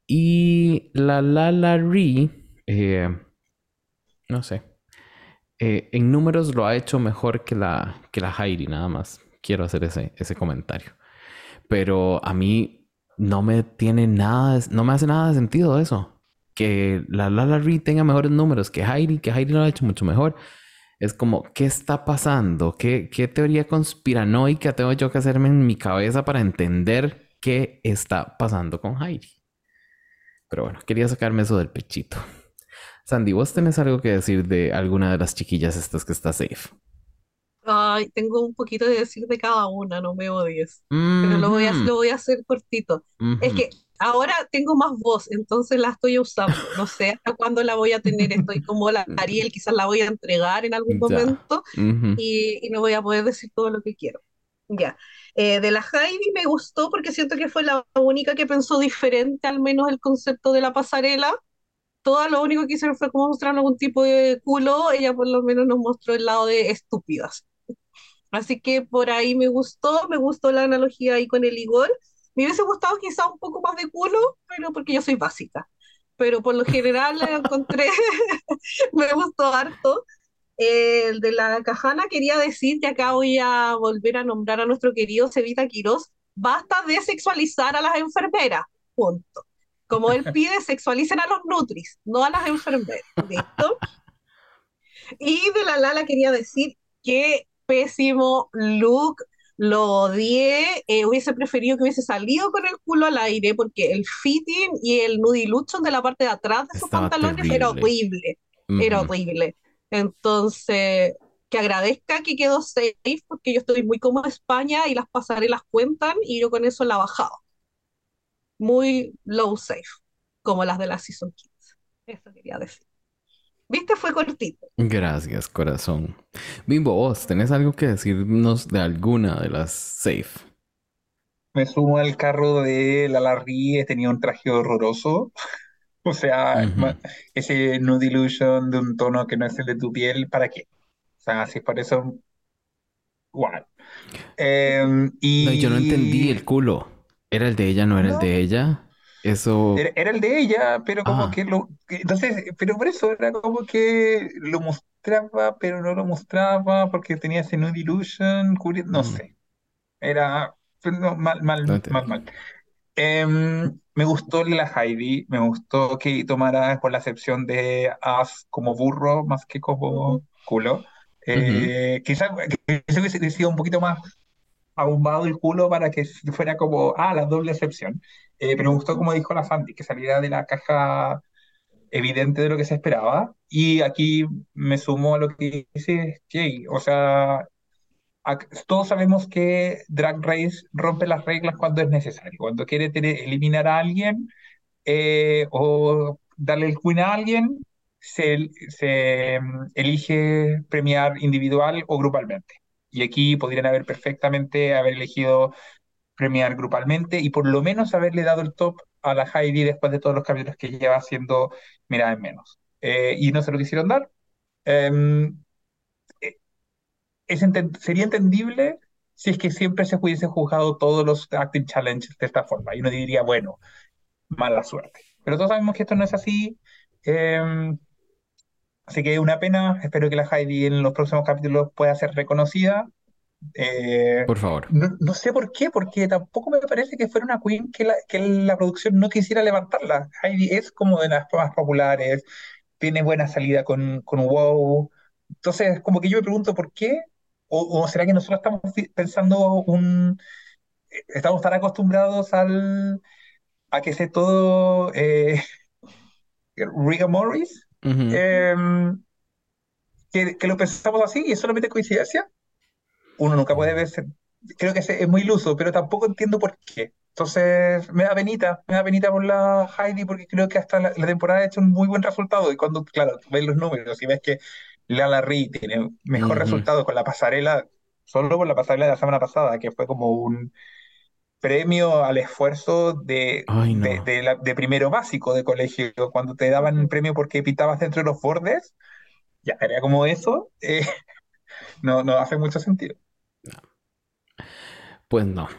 Y la Lala Ree, eh, no sé. Eh, en números lo ha hecho mejor que la, que la Heidi, nada más. Quiero hacer ese, ese comentario. Pero a mí no me tiene nada, no me hace nada de sentido eso. Que la Lala Ree tenga mejores números que Heidi, que Heidi lo ha hecho mucho mejor. Es como, ¿qué está pasando? ¿Qué, qué teoría conspiranoica tengo yo que hacerme en mi cabeza para entender qué está pasando con Heidi? Pero bueno, quería sacarme eso del pechito. Sandy, ¿vos tenés algo que decir de alguna de las chiquillas estas que está safe? Ay, tengo un poquito de decir de cada una, no me odies. Pero lo voy a, lo voy a hacer cortito. Es que ahora tengo más voz, entonces la estoy usando. No sé hasta cuándo la voy a tener. Estoy (laughs) como la Ariel, quizás la voy a entregar en algún momento Ujú. y, y no voy a poder decir todo lo que quiero. Ya. Eh, de la Heidi me gustó porque siento que fue la única que pensó diferente, al menos el concepto de la pasarela. Todas lo único que hicieron fue como mostrar algún tipo de culo. Ella por lo menos nos mostró el lado de estúpidas. Así que por ahí me gustó, me gustó la analogía ahí con el Igor. Me hubiese gustado quizá un poco más de culo, pero porque yo soy básica. Pero por lo general la encontré, (laughs) me gustó harto. Eh, el de la Cajana quería decir que acá voy a volver a nombrar a nuestro querido Cevita Quirós. Basta de sexualizar a las enfermeras. Punto. Como él (laughs) pide, sexualicen a los nutris, no a las enfermeras. ¿Listo? Y de la Lala quería decir que pésimo look, lo odié, eh, hubiese preferido que hubiese salido con el culo al aire porque el fitting y el nudiluchon de la parte de atrás de sus pantalones era horrible, era horrible. Entonces, que agradezca que quedó safe porque yo estoy muy como España y las pasarelas cuentan y yo con eso la bajaba. Muy low safe, como las de la Season 15. Eso quería decir. ¿Viste? Fue cortito. Gracias, corazón. Bimbo, vos, ¿tenés algo que decirnos de alguna de las safe? Me sumo al carro de la Larry, tenía un traje horroroso. (laughs) O sea, ese nude illusion de un tono que no es el de tu piel, ¿para qué? O sea, si es por eso, igual. Em, No, y yo no entendí y el culo. ¿Era el de ella, no era el de ella? Eso... era, era el de ella, pero como Ah, que lo, entonces, pero por eso era como que lo mostraba, pero no lo mostraba porque tenía ese nude illusion, no ujú. sé, era no, mal, No mal, mal, entendí. mal. Em, me gustó la Heidi, me gustó que tomara con la excepción de as como burro más que como culo. Eh, quizás que se hubiese sido un poquito más ahumbado el culo para que fuera como, ah, la doble excepción. Eh, pero me gustó como dijo la Sandy, que saliera de la caja evidente de lo que se esperaba. Y aquí me sumo a lo que dice Jay, o sea, todos sabemos que Drag Race rompe las reglas cuando es necesario, cuando quiere tener- eliminar a alguien eh, o darle el win a alguien, se, se, mm, elige premiar individual o grupalmente. Y aquí podrían haber perfectamente haber elegido premiar grupalmente y por lo menos haberle dado el top a la Heidi después de todos los capítulos que lleva haciendo Mirada en Menos. Eh, y no se lo quisieron dar. Em, eh, es sería entendible si es que siempre se hubiese juzgado todos los acting challenges de esta forma. Y uno diría, bueno, mala suerte. Pero todos sabemos que esto no es así. Em, así que una pena. Espero que la Heidi en los próximos capítulos pueda ser reconocida. Eh, por favor. No, sé por qué, porque tampoco me parece que fuera una queen que la, que la producción no quisiera levantarla. Heidi es como de las más populares, tiene buena salida con, con WoW. Entonces, como que yo me pregunto por qué, o, será que nosotros estamos pensando un... Estamos tan acostumbrados al, a que sea todo eh, (laughs) Riga Morris, em, que, que, lo pensamos así y es solamente coincidencia uno nunca puede ver, creo que es muy iluso, pero tampoco entiendo por qué. Entonces, me da penita, me da penita por la Heidi porque creo que hasta la, temporada ha hecho un muy buen resultado y cuando, claro, ves los números y ves que Lala Ri tiene mejor resultado con la pasarela, solo por la pasarela de la semana pasada, que fue como un premio al esfuerzo de, de, primero básico de colegio, cuando te daban un premio porque pitabas dentro de los bordes, ya era como eso, eh, (laughs) no, no hace mucho sentido. Pues no.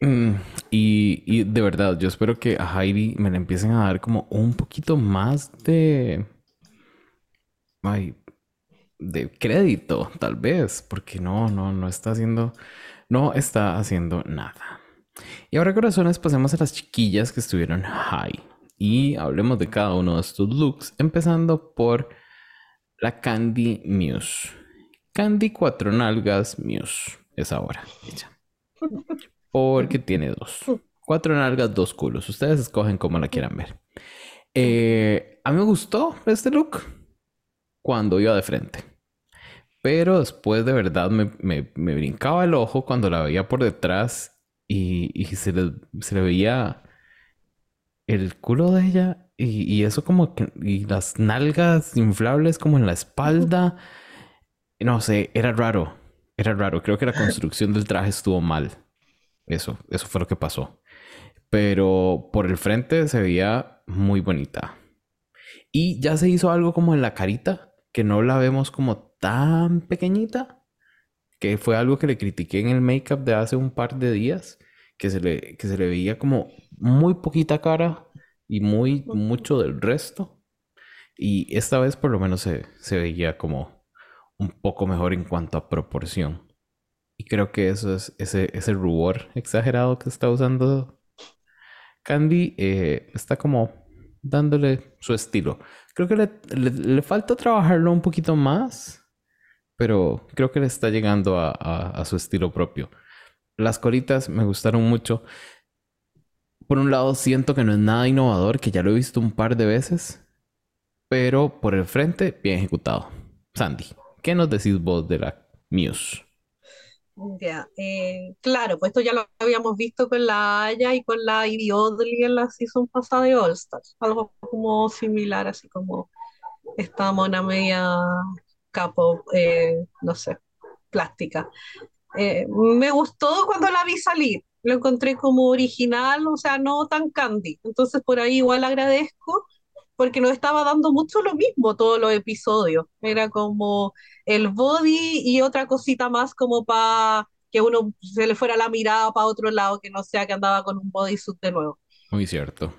Mm, y, de verdad, yo espero que a Heidi me le empiecen a dar como un poquito más de. Ay, de crédito, tal vez, porque no, no, no está haciendo. No está haciendo nada. Y ahora, corazones, pasemos a las chiquillas que estuvieron high. Y hablemos de cada uno de estos looks, empezando por la Candy Muse. Candy Cuatro Nalgas Muse es ahora. Porque tiene dos. Cuatro nalgas, dos culos. Ustedes escogen como la quieran ver. Eh, a mí me gustó este look cuando iba de frente. Pero después de verdad me, brincaba el ojo cuando la veía por detrás y, se, le, veía el culo de ella y, y, eso como que... Y las nalgas inflables como en la espalda. No sé, era raro. Era raro, creo que la construcción del traje estuvo mal. Eso, eso fue lo que pasó. Pero por el frente se veía muy bonita. Y ya se hizo algo como en la carita, que no la vemos como tan pequeñita, que fue algo que le critiqué en el make-up de hace un par de días, que se le, que se le veía como muy poquita cara y muy mucho del resto. Y esta vez por lo menos se, se veía como un poco mejor en cuanto a proporción. Y creo que eso es ese, ese rubor exagerado que está usando Candy. Eh, está como dándole su estilo. Creo que le, falta trabajarlo un poquito más. Pero creo que le está llegando a, a su estilo propio. Las colitas me gustaron mucho. Por un lado, siento que no es nada innovador, que ya lo he visto un par de veces. Pero por el frente, bien ejecutado. Sandy. ¿Qué nos decís vos de la Muse? Ya, eh, claro, pues esto ya lo habíamos visto con la Aya y con la Ivy Oddly en la season pasada de All Stars, algo como similar, así como esta mona media capo, eh, no sé, plástica. Eh, me gustó cuando la vi salir, lo encontré como original, o sea, no tan candy, entonces por ahí igual agradezco porque nos estaba dando mucho lo mismo todos los episodios. Era como el body y otra cosita más como para que uno se le fuera la mirada para otro lado, que no sea que andaba con un bodysuit de nuevo. Muy cierto.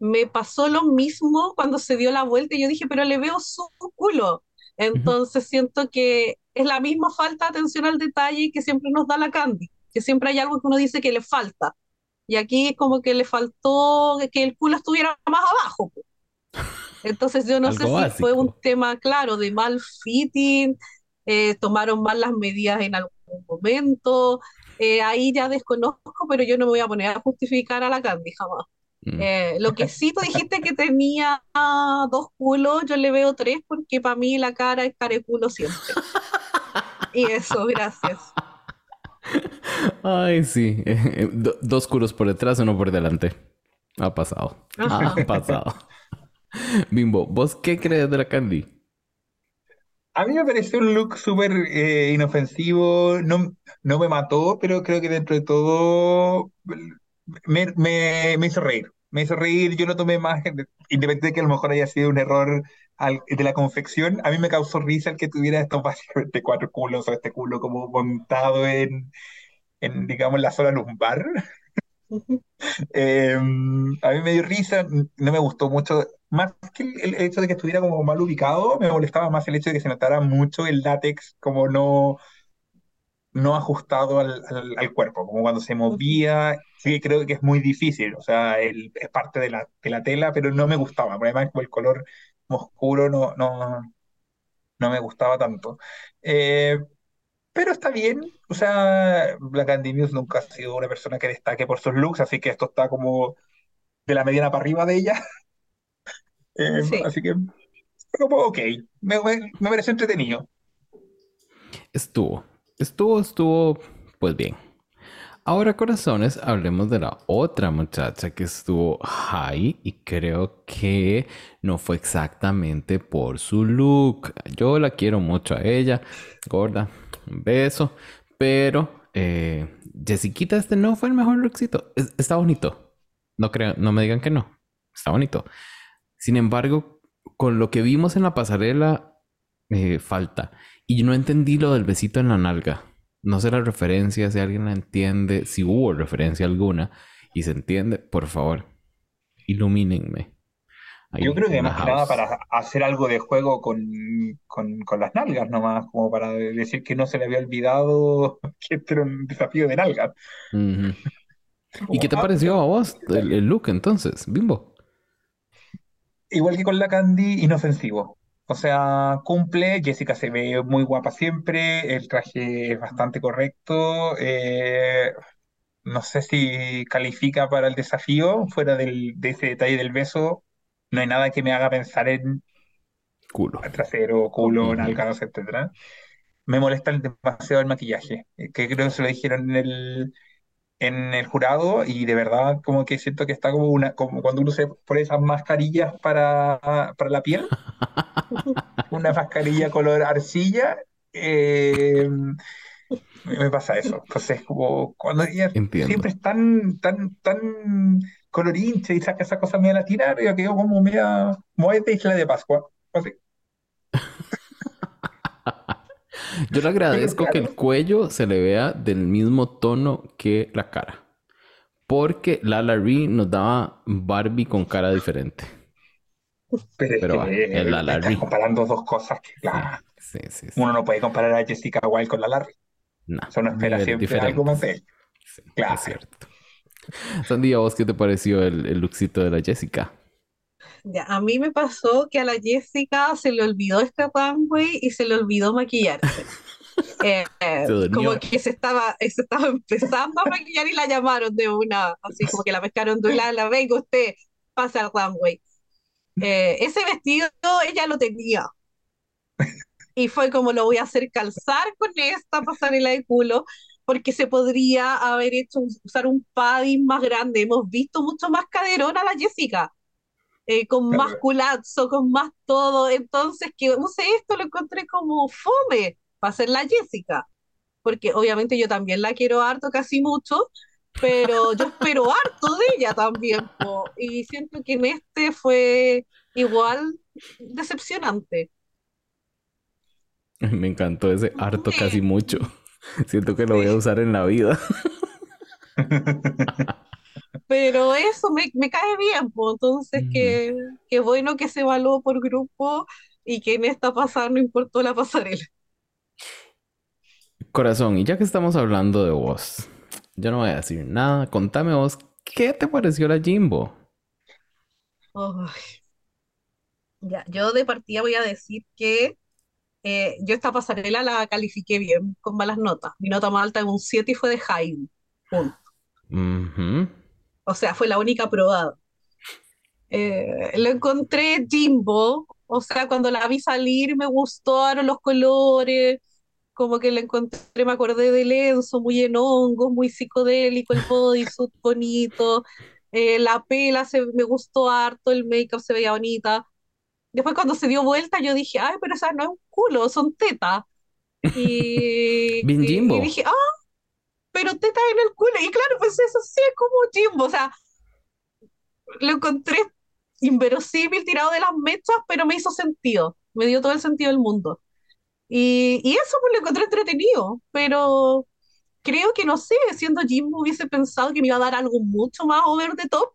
Me pasó lo mismo cuando se dio la vuelta y yo dije, pero le veo su culo. Entonces siento que es la misma falta de atención al detalle que siempre nos da la Candy, que siempre hay algo que uno dice que le falta. Y aquí es como que le faltó que el culo estuviera más abajo. Entonces yo no sé si fue un tema claro de mal fitting, eh, tomaron mal las medidas en algún momento, eh, ahí ya desconozco, pero yo no me voy a poner a justificar a la Candy jamás. Mm. Eh, lo que sí tú dijiste que tenía dos culos, yo le veo tres porque para mí la cara es cara culo siempre. (laughs) y eso, gracias. Ay, sí. dos culos por detrás, uno por delante. Ha pasado. Ha (laughs) pasado. Bimbo, ¿vos qué crees de la Candy? A mí me pareció un look súper eh, inofensivo, no, no me mató, pero creo que dentro de todo me, me, hizo reír. Me hizo reír, yo lo tomé más, independientemente de que a lo mejor haya sido un error de la confección, a mí me causó risa el que tuviera estos básicamente cuatro culos o este culo como montado en, en digamos, la zona lumbar. (laughs) Eh, a mí me dio risa, no me gustó mucho, más que el, hecho de que estuviera como mal ubicado, me molestaba más el hecho de que se notara mucho el látex como no, no ajustado al, al- al cuerpo, como cuando se movía, sí creo que es muy difícil, o sea, el- es parte de la, de la tela, pero no me gustaba, además como el color oscuro no, no, no me gustaba tanto. Eh, pero está bien, o sea, Black Andy Muse nunca ha sido una persona que destaque por sus looks, así que esto está como de la mediana para arriba de ella. (laughs) Eh, Sí, así que, como, ok, me, me, me pareció entretenido. Estuvo. Estuvo, estuvo, pues bien. Ahora, corazones, hablemos de la otra muchacha que estuvo high y creo que no fue exactamente por su look. Yo la quiero mucho a ella, gorda, beso, pero eh, Jessiquita, este no fue el mejor lookcito. Es- está bonito. No creo, no me digan que no. Está bonito. Sin embargo, con lo que vimos en la pasarela, eh, falta. Y no entendí lo del besito en la nalga. No sé la referencia, si alguien la entiende, si hubo referencia alguna y se entiende, por favor, ilumínenme. Ahí Yo creo que más que nada para hacer algo de juego con, con, con las nalgas nomás, como para decir que no se le había olvidado (laughs) que este era un desafío de nalgas. (laughs) ¿Y qué te pareció a vos el, el look entonces, Bimbo? Igual que con la Candy, inofensivo. O sea, cumple, Jessica se ve muy guapa siempre, el traje es bastante correcto. eh, no sé si califica para el desafío, fuera del, de ese detalle del beso, no hay nada que me haga pensar en Culo. trasero, culo, nalgas, etcétera. Me molesta el- demasiado el maquillaje, que creo que se lo dijeron en el, en el jurado y de verdad como que siento que está como una, como cuando uno se pone esas mascarillas para, para la piel, (laughs) una mascarilla color arcilla, eh, me pasa eso. Entonces, como cuando siempre es tan, tan, tan colorinche y saca esa cosa media latina, yo quedo como media, de Isla de Pascua. Así. Yo le agradezco que el cuello se le vea del mismo tono que la cara. Porque Lala Ree nos daba Barbie con cara diferente. pero Pero va, estás Ree. comparando dos cosas que, Sí, claro, sí, sí, sí. uno no puede comparar a Jessica Wilde con la Larry. Nah, O sea, uno espera siempre algo más de ella. Claro. es cierto. Sandy, ¿a vos qué te pareció el, el lookcito de la Jessica? ya, a mí me pasó que a la Jessica se le olvidó este runway y se le olvidó maquillarse. (laughs) Eh, eh, como que se estaba, se estaba empezando a maquillar y la llamaron de una, así como que la pescaron de un lado, venga usted, pasa al runway. Eh, ese vestido ella lo tenía y fue como lo voy a hacer calzar con esta pasarela de culo porque se podría haber hecho usar un padding más grande. Hemos visto mucho más caderón a la Jessica, eh, con más Claro. culazo, con más todo. Entonces, que no sé, esto lo encontré como fome para ser la Jessica, porque obviamente yo también la quiero harto, casi mucho, pero yo espero (laughs) harto de ella también, po, y siento que en este fue igual decepcionante. (laughs) Me encantó ese harto Sí. casi mucho. (laughs) Siento que lo voy a usar en la vida. (laughs) Pero eso me, me cae bien, pues entonces Ujú. que, que bueno que se evaluó por grupo y que en esta pasada no importó la pasarela. Corazón, y ya que estamos hablando de vos, yo no voy a decir nada. Contame vos, ¿qué te pareció la Jimbo? Ya, yo de partida voy a decir que eh, yo esta pasarela la califiqué bien, con malas notas. Mi nota más alta es un 7 y fue de Haydn. Punto. O sea, fue la única aprobada. Eh, lo encontré Jimbo, o sea, cuando la vi salir me gustaron los colores, como que la encontré, me acordé de Lenzo, muy en hongos, muy psicodélico, el bodysuit bonito, eh, la pela se, me gustó harto, el make-up se veía bonita. Después cuando se dio vuelta yo dije, ay, pero esa no es un culo, son tetas. Y, (laughs) Bien y- Jimbo. y dije, ah, pero teta en el culo. Y claro, pues eso sí es como Jimbo. O sea, lo encontré inverosímil, tirado de las mechas, pero me hizo sentido. Me dio todo el sentido del mundo. Y, y eso pues lo encontré entretenido. Pero creo que no sé, siendo Jimbo hubiese pensado que me iba a dar algo mucho más over the top.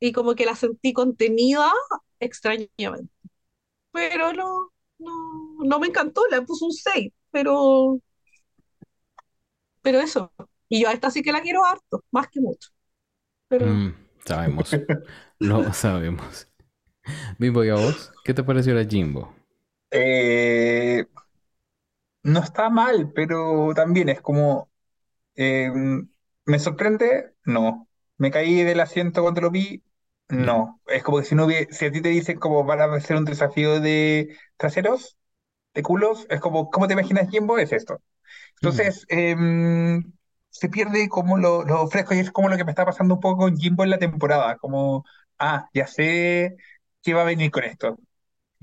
Y como que la sentí contenida extrañamente. Pero no, no, no me encantó, le puse un 6, pero, pero eso. Y yo a esta sí que la quiero harto, más que mucho. Pero Mm, sabemos. (laughs) Lo sabemos. Bimbo, ¿y a vos? ¿Qué te pareció la Jimbo? Eh, no está mal, pero también es como, eh, ¿me sorprende? No. ¿Me caí del asiento cuando lo vi? No. Es como que si no hubie- si a ti te dicen como van a hacer un desafío de traseros, de culos, es como, ¿cómo te imaginas Jimbo? Es esto. Entonces, em, se pierde como lo, lo fresco y es como lo que me está pasando un poco con Jimbo en la temporada, como, ah, ya sé qué va a venir con esto.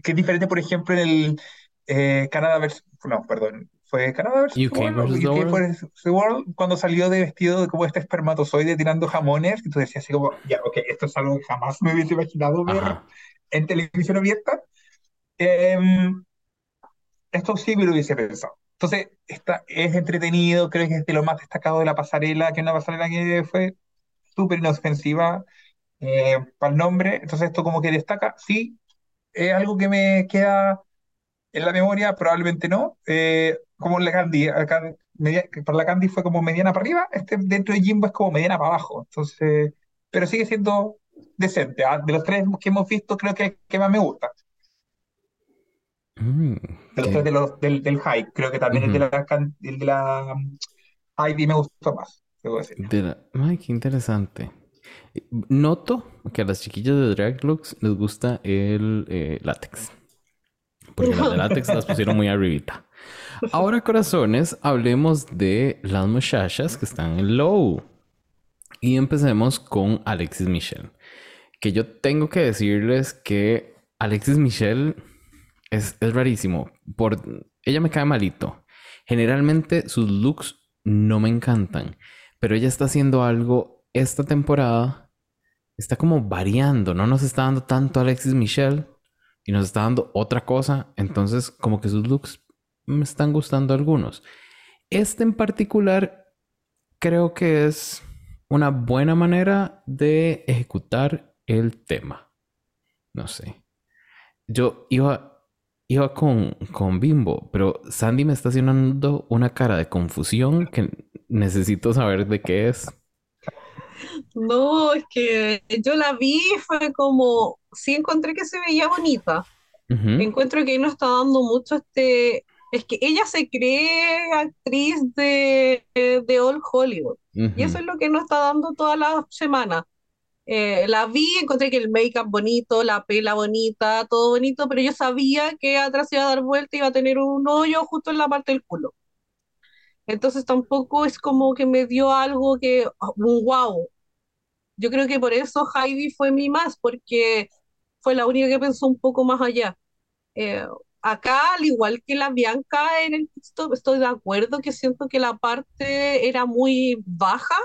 Que es diferente, por ejemplo, en el eh, Canadá vs. No, perdón, ¿fue Canadá vs. UK World? versus UK World. versus World? Cuando salió de vestido de como este espermatozoide tirando jamones, que tú decías así como, ya, ok, esto es algo que jamás me hubiese imaginado ver Ajá. en televisión abierta. Em, esto sí me lo hubiese pensado. Entonces, está, es entretenido, creo que es de lo más destacado de la pasarela, que es una pasarela que fue súper inofensiva eh, para el nombre. Entonces, esto como que destaca, sí, es algo que me queda en la memoria, probablemente no. Eh, como la Candy, acá, media- para la Candy fue como mediana para arriba, este dentro de Jimbo es como mediana para abajo. Entonces, pero sigue siendo decente. ¿ah? De los tres que hemos visto, creo que es el que más me gusta. Mm, De los tres de los, del, del High, creo que también el de la, can- el de la Heidi me gustó más, de la- Ay, qué interesante. Noto que a las chiquillas de Drag Looks les gusta el eh, látex. Porque las de látex las pusieron muy arribita. Ahora, corazones, hablemos de las muchachas que están en low. Y empecemos con Alexis Michelle. Que yo tengo que decirles que Alexis Michelle es, es rarísimo. Por, ella me cae malito. Generalmente sus looks no me encantan. Pero ella está haciendo algo esta temporada. Está como variando. No nos está dando tanto Alexis Michelle. Y nos está dando otra cosa. Entonces como que sus looks me están gustando algunos. Este en particular creo que es una buena manera de ejecutar el tema. No sé. Yo iba, iba con, con Bimbo, pero Sandy me está haciendo una cara de confusión que necesito saber de qué es. No, es que yo la vi, y fue como, sí encontré que se veía bonita. Encuentro que no está dando mucho este, es que ella se cree actriz de, de Old Hollywood. Y eso es lo que no está dando toda la semana. Eh, la vi, encontré que el make-up bonito, la pela bonita, todo bonito, pero yo sabía que atrás iba a dar vuelta y iba a tener un hoyo justo en la parte del culo. Entonces tampoco es como que me dio algo que, un wow. Yo creo que por eso Heidi fue mi más, porque fue la única que pensó un poco más allá. Eh, acá, al igual que la Bianca en el texto, estoy de acuerdo que siento que la parte era muy baja,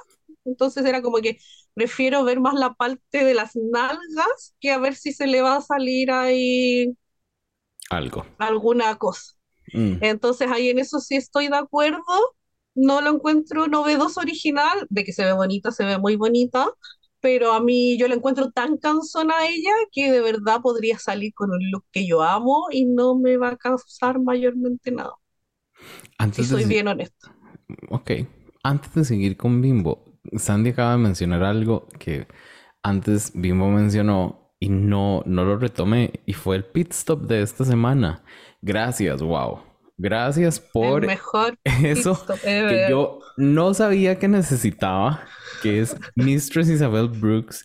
entonces era como que prefiero ver más la parte de las nalgas que a ver si se le va a salir ahí Algo. alguna cosa. Mm. Entonces ahí en eso sí estoy de acuerdo, no lo encuentro novedoso original, de que se ve bonita, se ve muy bonita, pero a mí yo la encuentro tan cansona a ella que de verdad podría salir con un look que yo amo y no me va a causar mayormente nada, si Antes de soy bien honesta. Ok. Antes de seguir con Bimbo, Sandy acaba de mencionar algo que antes Bimbo mencionó y no, no lo retomé y fue el pit stop de esta semana. Gracias, wow. Gracias por El mejor (laughs) eso pit stop que ever. yo no sabía que necesitaba, que es Mistress Isabel Brooks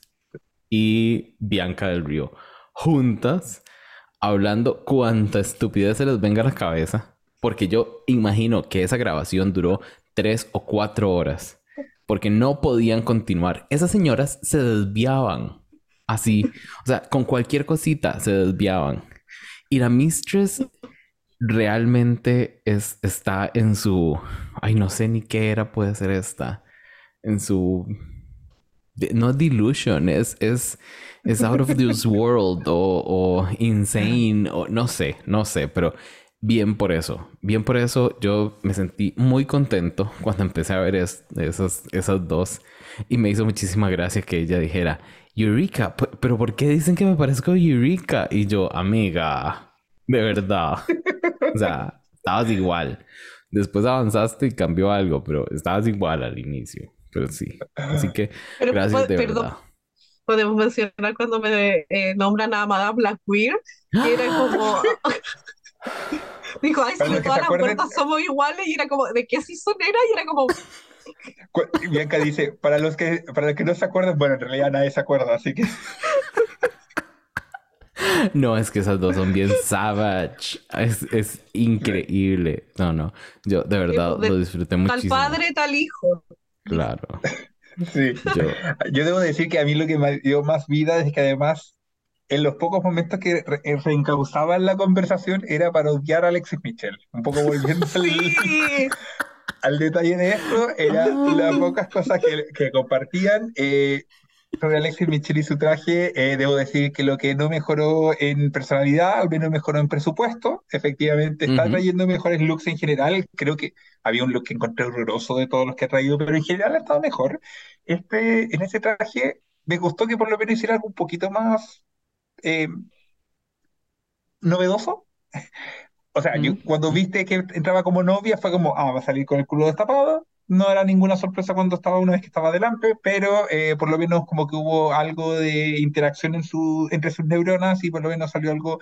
y Bianca del Río juntas hablando cuánta estupidez se les venga a la cabeza, porque yo imagino que esa grabación duró tres o cuatro horas, porque no podían continuar. Esas señoras se desviaban Así. O sea, con cualquier cosita se desviaban. Y la Mistress realmente es, está en su. Ay, no sé ni qué era, puede ser esta. En su. No delusion, es, es, es out of this (laughs) world o, o insane, o no sé, no sé, pero bien por eso. Bien por eso yo me sentí muy contento cuando empecé a ver esas, esas dos. Y me hizo muchísima gracia que ella dijera, Eureka, pero ¿por qué dicen que me parezco a Eureka? Y yo, amiga, de verdad. o sea, estabas igual. Después avanzaste y cambió algo, pero estabas igual al inicio. Pero sí. Así que, gracias de verdad. Podemos mencionar cuando me eh, nombran a Madame Blackweir, que era (gasps) como... Dijo, ay, si todas las puertas somos iguales, y era como, ¿de qué son era? Y era como... Bianca dice, para los que para los que no se acuerdan, bueno, en realidad nadie se acuerda, así que No, es que esas dos son bien (laughs) savage. Es, es increíble. No, no. Yo de verdad lo disfruté muchísimo. Tal padre, tal hijo. Claro. Sí. Yo, debo decir que a mí lo que me dio más vida es que además en los pocos momentos que re eh, reencauzaban la conversación era para odiar a Alexis Mitchell. Un poco volviendo (laughs) al, detalle de esto, eran las pocas cosas que, que compartían. Eh, sobre Alexis Michel y su traje, eh, debo decir que lo que no mejoró en personalidad, al menos mejoró en presupuesto. Efectivamente, está trayendo mejores looks en general. Creo que había un look que encontré horroroso de todos los que ha traído, pero en general ha estado mejor. Este, en ese traje, me gustó que por lo menos hiciera algo un poquito más eh, novedoso. (laughs) O sea, yo, cuando viste que entraba como novia, fue como, ah, va a salir con el culo destapado no era ninguna sorpresa cuando estaba una vez que estaba delante, pero eh, por lo menos como que hubo algo de interacción en su, entre sus neuronas y por lo menos salió algo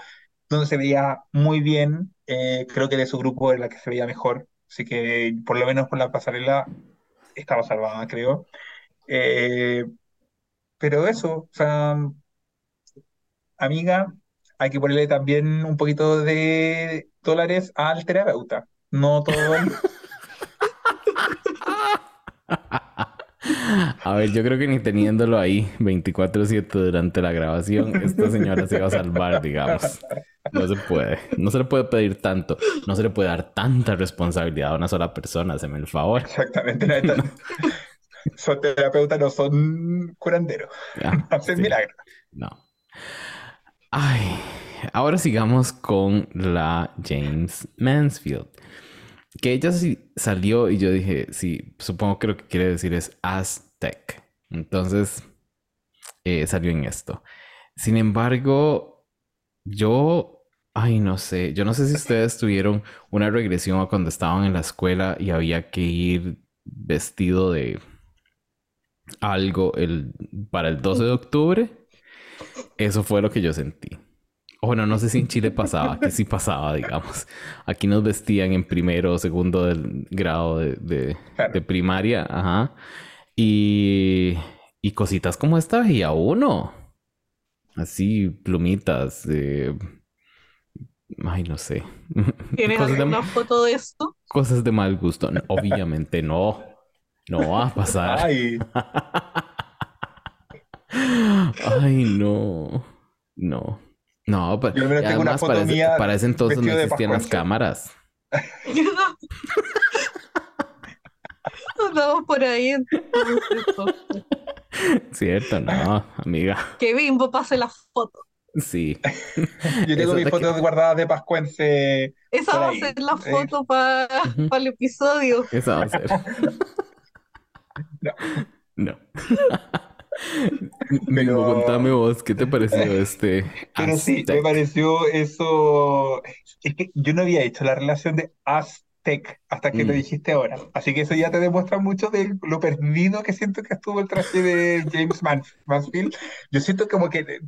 donde se veía muy bien. Eh, creo que de su grupo era la que se veía mejor, así que por lo menos con la pasarela estaba salvada, creo. Eh, pero eso, o sea, amiga, hay que ponerle también un poquito de dólares al terapeuta. No todo. A ver, yo creo que ni teniéndolo ahí 24/7 durante la grabación, esta señora se va a salvar, digamos. No se puede. No se le puede pedir tanto. No se le puede dar tanta responsabilidad a una sola persona, me el favor. Exactamente. (laughs) son terapeutas, no son curanderos. (laughs) hacen milagros. No. Ay, ahora sigamos con la James Mansfield que ella sí salió y yo dije, sí, supongo que lo que quiere decir es Aztec. Entonces, eh, salió en esto. Sin embargo, yo, ay, no sé, yo no sé si ustedes tuvieron una regresión a cuando estaban en la escuela y había que ir vestido de algo el, para el 12 de octubre. Eso fue lo que yo sentí. Bueno, no sé si en Chile pasaba, que sí pasaba, digamos. Aquí nos vestían en primero o segundo del grado de, primaria, ajá. Y, y cositas como esta y a uno. Así, plumitas, de... Ay, no sé. ¿Tienes alguna foto de esto? Cosas de mal gusto. obviamente no. No va a pasar. Ay. (laughs) Ay, no. No. No, pero yo tengo una foto para, mía para ese entonces no existían las cámaras. (laughs) Andamos por ahí. Cierto, no, amiga. Que Bimbo pase la foto. Sí. (laughs) Yo tengo mis fotos guardadas de Pascuense. Esa va a ser la foto para el episodio. Esa va a ser. (laughs) no. No. Pero... contame vos, ¿qué te pareció este? (laughs) Pero sí, me pareció eso. Es que yo no había hecho la relación de Aztec hasta que lo mm. dijiste ahora. Así que eso ya te demuestra mucho de lo perdido que siento que estuvo el traje de James Mansfield. Yo siento como que.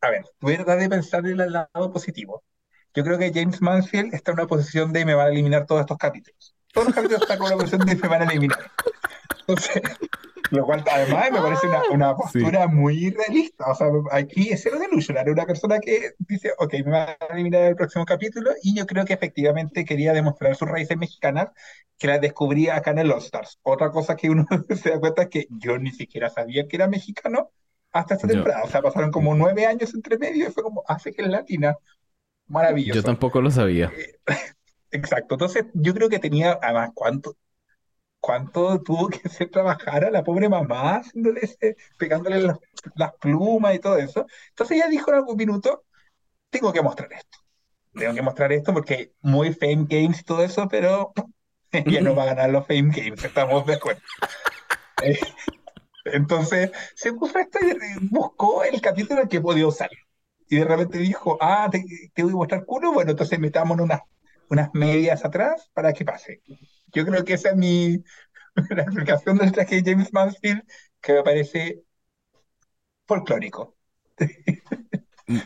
A ver, voy a tratar de pensar en el lado positivo. Yo creo que James Mansfield está en una posición de me van a eliminar todos estos capítulos. Todos los capítulos están en una posición de me van a eliminar. Entonces. Lo cual además me parece una, una postura muy realista. O sea, aquí es cero delusional. Una persona que dice, ok, me va a eliminar el próximo capítulo. Y yo creo que efectivamente quería demostrar sus raíces mexicanas que las descubría acá en el All Stars. Otra cosa que uno (laughs) se da cuenta es que yo ni siquiera sabía que era mexicano hasta esta Yo- temporada. O sea, pasaron como nueve años entre medio y fue como, hace que es latina. Maravilloso. Yo tampoco lo sabía. (laughs) Exacto. Entonces, yo creo que tenía, además, ¿cuánto, cuánto tuvo que hacer trabajar a la pobre mamá, haciéndole ese- pegándole las, las plumas y todo eso? Entonces ella dijo en algún minuto, tengo que mostrar esto. Tengo que mostrar esto porque muy Fame Games y todo eso, pero (laughs) ella no va a ganar los Fame Games, estamos de acuerdo. (laughs) Entonces se puso esto y buscó el capítulo en que podía usar. Y de repente dijo, ah, te, te voy a mostrar culo, bueno, entonces metamos unas, unas medias atrás para que pase. Yo creo que esa es mi (laughs) la explicación del traje de James Mansfield, que me parece folclórico.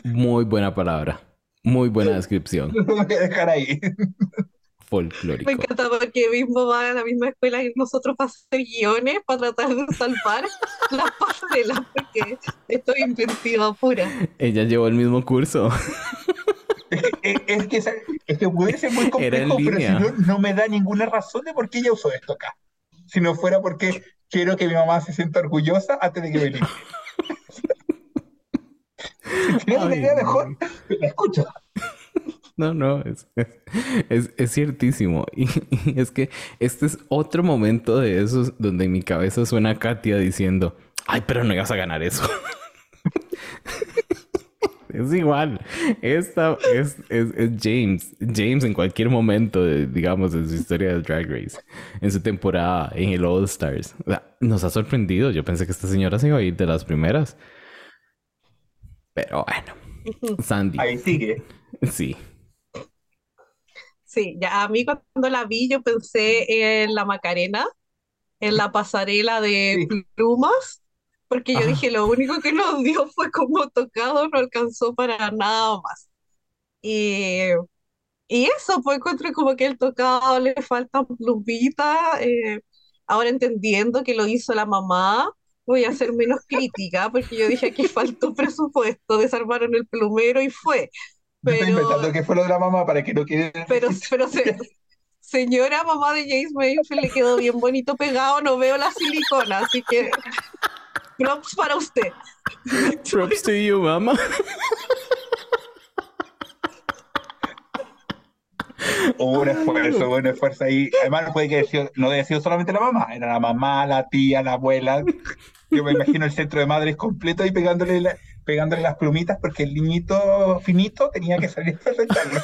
Muy buena palabra. Muy buena descripción. (laughs) Lo voy a dejar ahí. Folclórico. Me encanta porque mismo va a la misma escuela que nosotros para hacer guiones, para tratar de salvar (laughs) las pasarelas, porque estoy inventiva pura. Ella llevó el mismo curso. Es, es que, esa- es que puede ser muy (laughs) complejo, pero si no, no me da ninguna razón de por qué ella usó esto acá. Si no fuera porque quiero que mi mamá se sienta orgullosa antes de que me limpie. (laughs) Si tienes una idea no. mejor, la escucho. No, no, es, es, es ciertísimo. (laughs) Y, y es que este es otro momento de esos donde en mi cabeza suena Katia diciendo, ay, pero no ibas a ganar eso. Es igual. Esta es, es, es James. James en cualquier momento, de, digamos, de su historia de Drag Race. En su temporada, en el All Stars. O sea, nos ha sorprendido. Yo pensé que esta señora se iba a ir de las primeras. Pero bueno. (laughs) Sandy. Ahí sigue. (laughs) Sí. Sí, ya a mí cuando la vi yo pensé en la Macarena, en la pasarela de Sí. plumas, porque yo Ajá. dije lo único que nos (laughs) dio fue como tocado, no alcanzó para nada más. Y, y eso, pues encontré como que el tocado le faltan plumitas, eh, ahora entendiendo que lo hizo la mamá, voy a ser menos crítica, porque yo dije aquí faltó (laughs) presupuesto, desarmaron el plumero y fue. Yo estoy Pero, inventando que fue lo de la mamá para que no quede. (laughs) pero, pero se- señora mamá de James Mayfield le quedó bien bonito pegado, no veo la silicona, así que props para usted. (laughs) Props to you, mama. Hubo un esfuerzo, hubo un esfuerzo ahí. Además, no puede que sido- no haya sido solamente la mamá, era la mamá, la tía, la abuela. Yo me imagino el centro de madres completo ahí pegándole, la- pegándole las plumitas porque el niñito finito tenía que salir a presentarlo.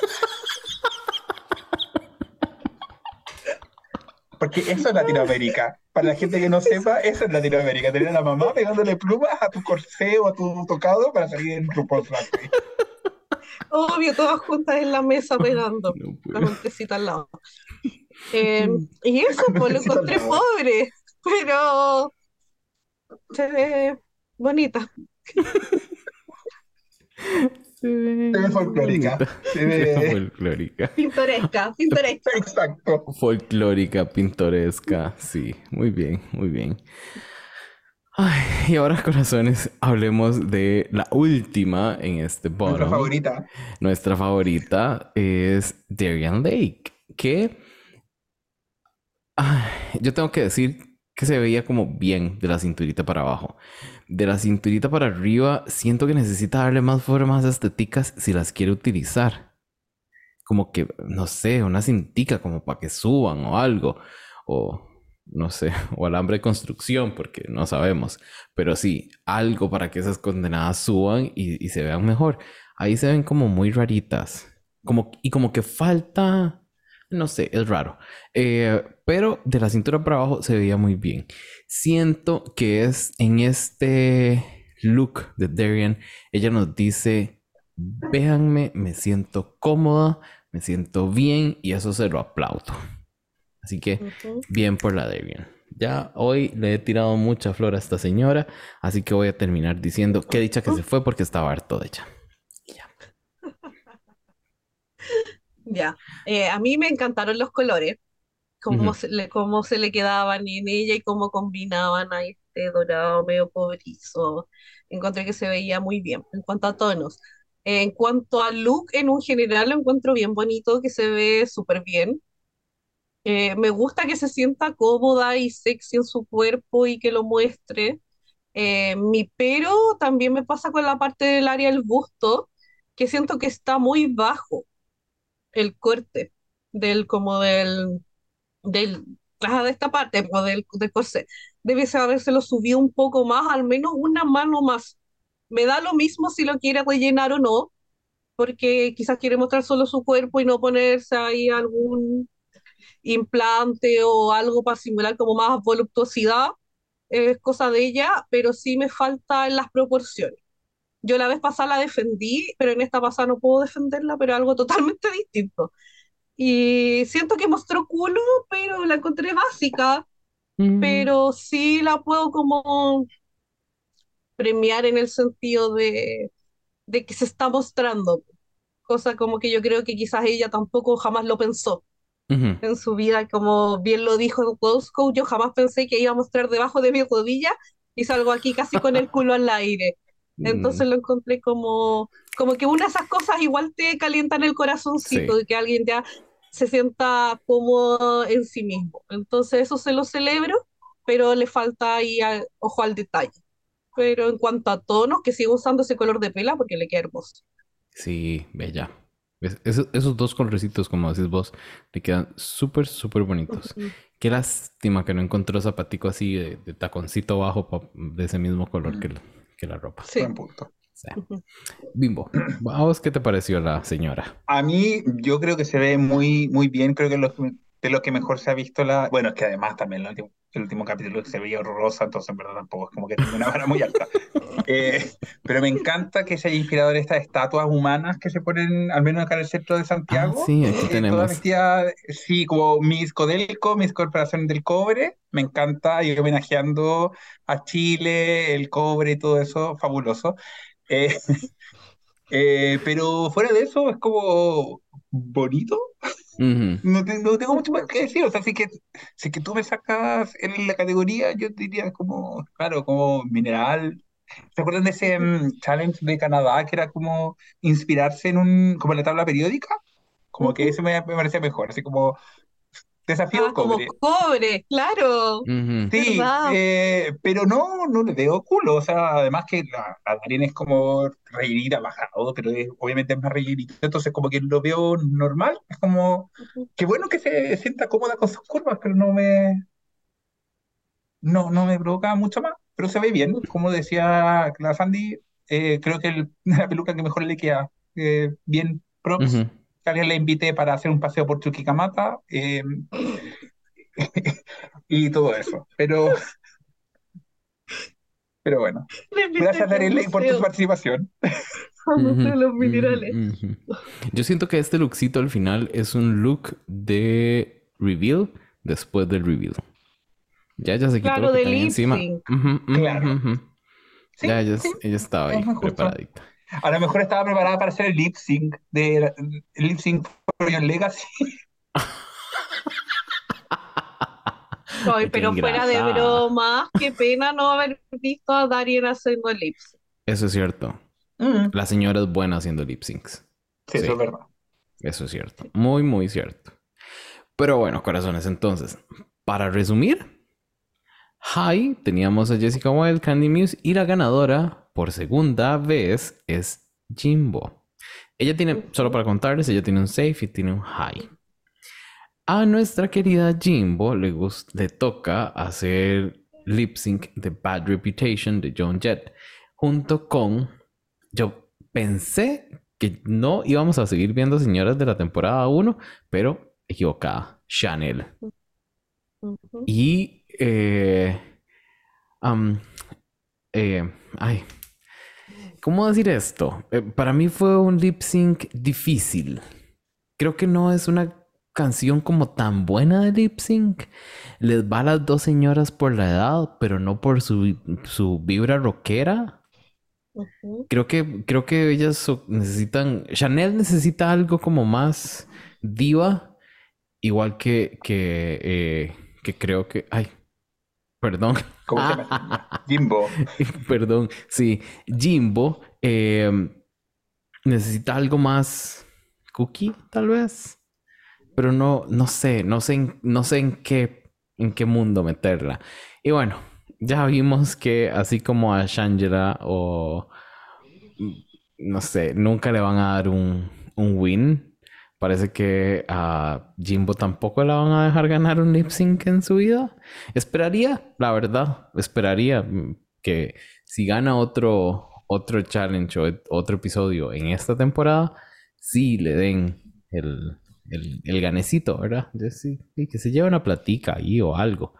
Porque eso es Latinoamérica. Para la gente que no sepa, eso es Latinoamérica. Tener a la mamá pegándole plumas a tu corsé o a tu tocado para salir en RuPaul's Drag Race. Obvio, todas juntas en la mesa pegando, No con puedo. un tecito al lado. (laughs) Eh, y eso, pues lo encontré pobre, pero se ve bonita. (laughs) Se ve, Se ve folclórica. Se ve- folclórica. Pintoresca, pintoresca. Exacto. Folclórica, pintoresca. Sí, muy bien, muy bien. Ay, y ahora, corazones, hablemos de la última en este Nuestra bottom. favorita. Nuestra favorita es Darien Lake, que ay, yo tengo que decir que se veía como bien de la cinturita para abajo. De la cinturita para arriba, siento que necesita darle más formas estéticas si las quiere utilizar. Como que, no sé, una cintica como para que suban o algo. O, no sé, (laughs) o alambre de construcción, porque no sabemos. Pero sí, algo para que esas condenadas suban y, se vean mejor. Ahí se ven como muy raritas. Como, y como que falta, no sé, es raro. Eh, pero de la cintura para abajo se veía muy bien. Siento que es en este look de Darian, ella nos dice, véanme, me siento cómoda, me siento bien y eso se lo aplaudo. Así que bien por la Darian. Ya hoy le he tirado mucha flor a esta señora, así que voy a terminar diciendo que dicha que se fue porque estaba harto de ella. Ya, Eh, a mí me encantaron los colores, cómo se le, cómo se le quedaban en ella y cómo combinaban a este dorado medio cobrizo. Encontré que se veía muy bien en cuanto a tonos. En cuanto a look, en un general lo encuentro bien bonito, que se ve súper bien. Eh, me gusta que se sienta cómoda y sexy en su cuerpo y que lo muestre. Eh, mi pero también me pasa con la parte del área del busto, que siento que está muy bajo el corte del, como del, del, ajá, de esta parte, como del, del corsé. Debe haberse lo subido un poco más, al menos una mano más. Me da lo mismo si lo quiere rellenar o no, porque quizás quiere mostrar solo su cuerpo y no ponerse ahí algún implante o algo para simular como más voluptuosidad, es cosa de ella, pero sí me falta en las proporciones. Yo la vez pasada la defendí, pero en esta pasada no puedo defenderla, pero algo totalmente distinto. Y siento que mostró culo, pero la encontré básica, Mm, pero sí la puedo como premiar en el sentido de, de que se está mostrando, cosa como que yo creo que quizás ella tampoco jamás lo pensó ujú, en su vida, como bien lo dijo Code, yo jamás pensé que iba a mostrar debajo de mi rodilla y salgo aquí casi con el culo al aire. Mm, Entonces lo encontré como, como que una de esas cosas igual te calientan el corazoncito, Sí, de que alguien ya se sienta cómodo en sí mismo. Entonces eso se lo celebro, pero le falta ahí a- ojo al detalle. Pero en cuanto a tonos, que sigo usando ese color de pela porque le queda hermoso. sí, bella. Es- esos, esos dos colorcitos, como decís vos, le quedan súper, súper bonitos. Ujú. Qué lástima que no encontró zapatico así de, de taconcito bajo de ese mismo color que, la- que la ropa. Sí. Buen punto. Sí. Bimbo, ¿a vos qué te pareció la señora? A mí, yo creo que se ve muy, muy bien. Creo que lo, de lo que mejor se ha visto la. Bueno, es que además también el último, el último capítulo se veía horrorosa, entonces en verdad tampoco es como que tenga una vara muy alta. (laughs) Eh, pero me encanta que se haya inspirado en estas estatuas humanas que se ponen, al menos acá en el centro de Ah, Santiago. sí, aquí eh, tenemos. vestidas, sí, como Miss Codelco, Miss Corporación del Cobre. Me encanta y homenajeando a Chile, el cobre y todo eso, fabuloso. Eh, (laughs) eh, pero fuera de eso, es como bonito. Ujú, No, te- no tengo mucho más que decir. O sea, si que, si que tú me sacas en la categoría, yo diría como, claro, como mineral. ¿Se acuerdan de ese mm, challenge de Canadá que era como inspirarse en un, como en la tabla periódica? Como que eso me, me parecía mejor, así como desafío Ah, como cobre. cobre, claro. Sí, eh, pero no, no le veo culo. O sea, además que la, la Darien es como rellenita, bajado, pero es- obviamente es más rellenita. Entonces, como que lo veo normal. Es como, qué bueno que se sienta cómoda con sus curvas, pero no me, no, no me provoca mucho más. Pero se ve bien. Como decía la Sandy, eh, creo que el- (laughs) la peluca que mejor le queda. eh, bien props. Que alguien le invite para hacer un paseo por Chuquicamata. eh, y todo eso. Pero, pero bueno. Invité Gracias, al Darien, por tu participación. los ujú, Minerales. ujú. Yo siento que este lookcito al final es un look de reveal después del reveal. Ya ella se quitó Claro, lo que tenía encima. Claro. Sí, Ya ella, sí, ella estaba es ahí preparadita. A lo mejor estaba preparada para hacer el lip sync de el lip sync for Your Legacy. (laughs) Ay, pero fuera de broma, qué pena no haber visto a Darien haciendo lips. Eso es cierto. Mm, La señora es buena haciendo lip syncs. Sí, eso Sí. es verdad. Eso es cierto. Muy, muy cierto. Pero bueno, corazones, entonces, para resumir, Hi, teníamos a Jessica Wilde, Candy Muse y la ganadora por segunda vez es Jimbo. Ella tiene, solo para contarles, ella tiene un safe y tiene un high. A nuestra querida Jimbo le, le toca hacer lip sync de Bad Reputation de Joan Jett junto con. Yo pensé que no íbamos a seguir viendo señoras de la temporada 1, pero equivocada. Chanel. Y. Eh, eh, ay. ¿Cómo decir esto? Eh, para mí fue un lip sync difícil. Creo que no es una canción como tan buena de lip sync. Les va a las dos señoras por la edad, pero no por su, su vibra rockera. Creo que, creo que ellas necesitan. Chanel necesita algo como más diva. Igual que, que, eh, que creo que. Ay, perdón. ¿Cómo se llama? (laughs) Jimbo. Perdón, sí. Jimbo eh, necesita algo más cookie, tal vez. Pero no, no sé, no sé, en, no sé en qué, en qué mundo meterla. Y bueno, ya vimos que así como a Shangela o no sé, nunca le van a dar un, un win. Parece que a Jimbo tampoco le van a dejar ganar un lip sync en su vida. Esperaría, la verdad, esperaría que si gana otro, otro challenge o otro episodio en esta temporada, sí le den el, el, ganecito, ¿verdad? Sí, que se lleve una platica ahí o algo.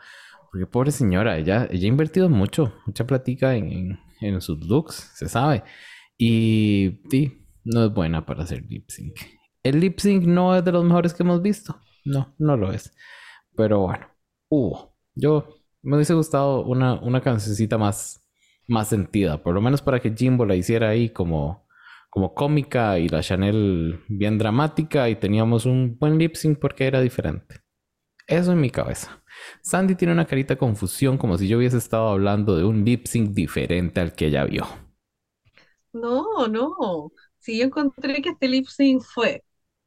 Porque pobre señora, ella, ella ha invertido mucho, mucha platica en, en, sus looks, se sabe. Y sí, no es buena para hacer lip sync. El lip sync no es de los mejores que hemos visto. No, no lo es. Pero bueno, hubo. Yo me hubiese gustado una, una más, más sentida, por lo menos para que Jimbo la hiciera ahí como como cómica y la Chanel bien dramática y teníamos un buen lip sync porque era diferente. Eso en mi cabeza. Sandy tiene una carita confusión como si yo hubiese estado hablando de un lip sync diferente al que ella vio. No, no. Si yo encontré que este lip sync fue,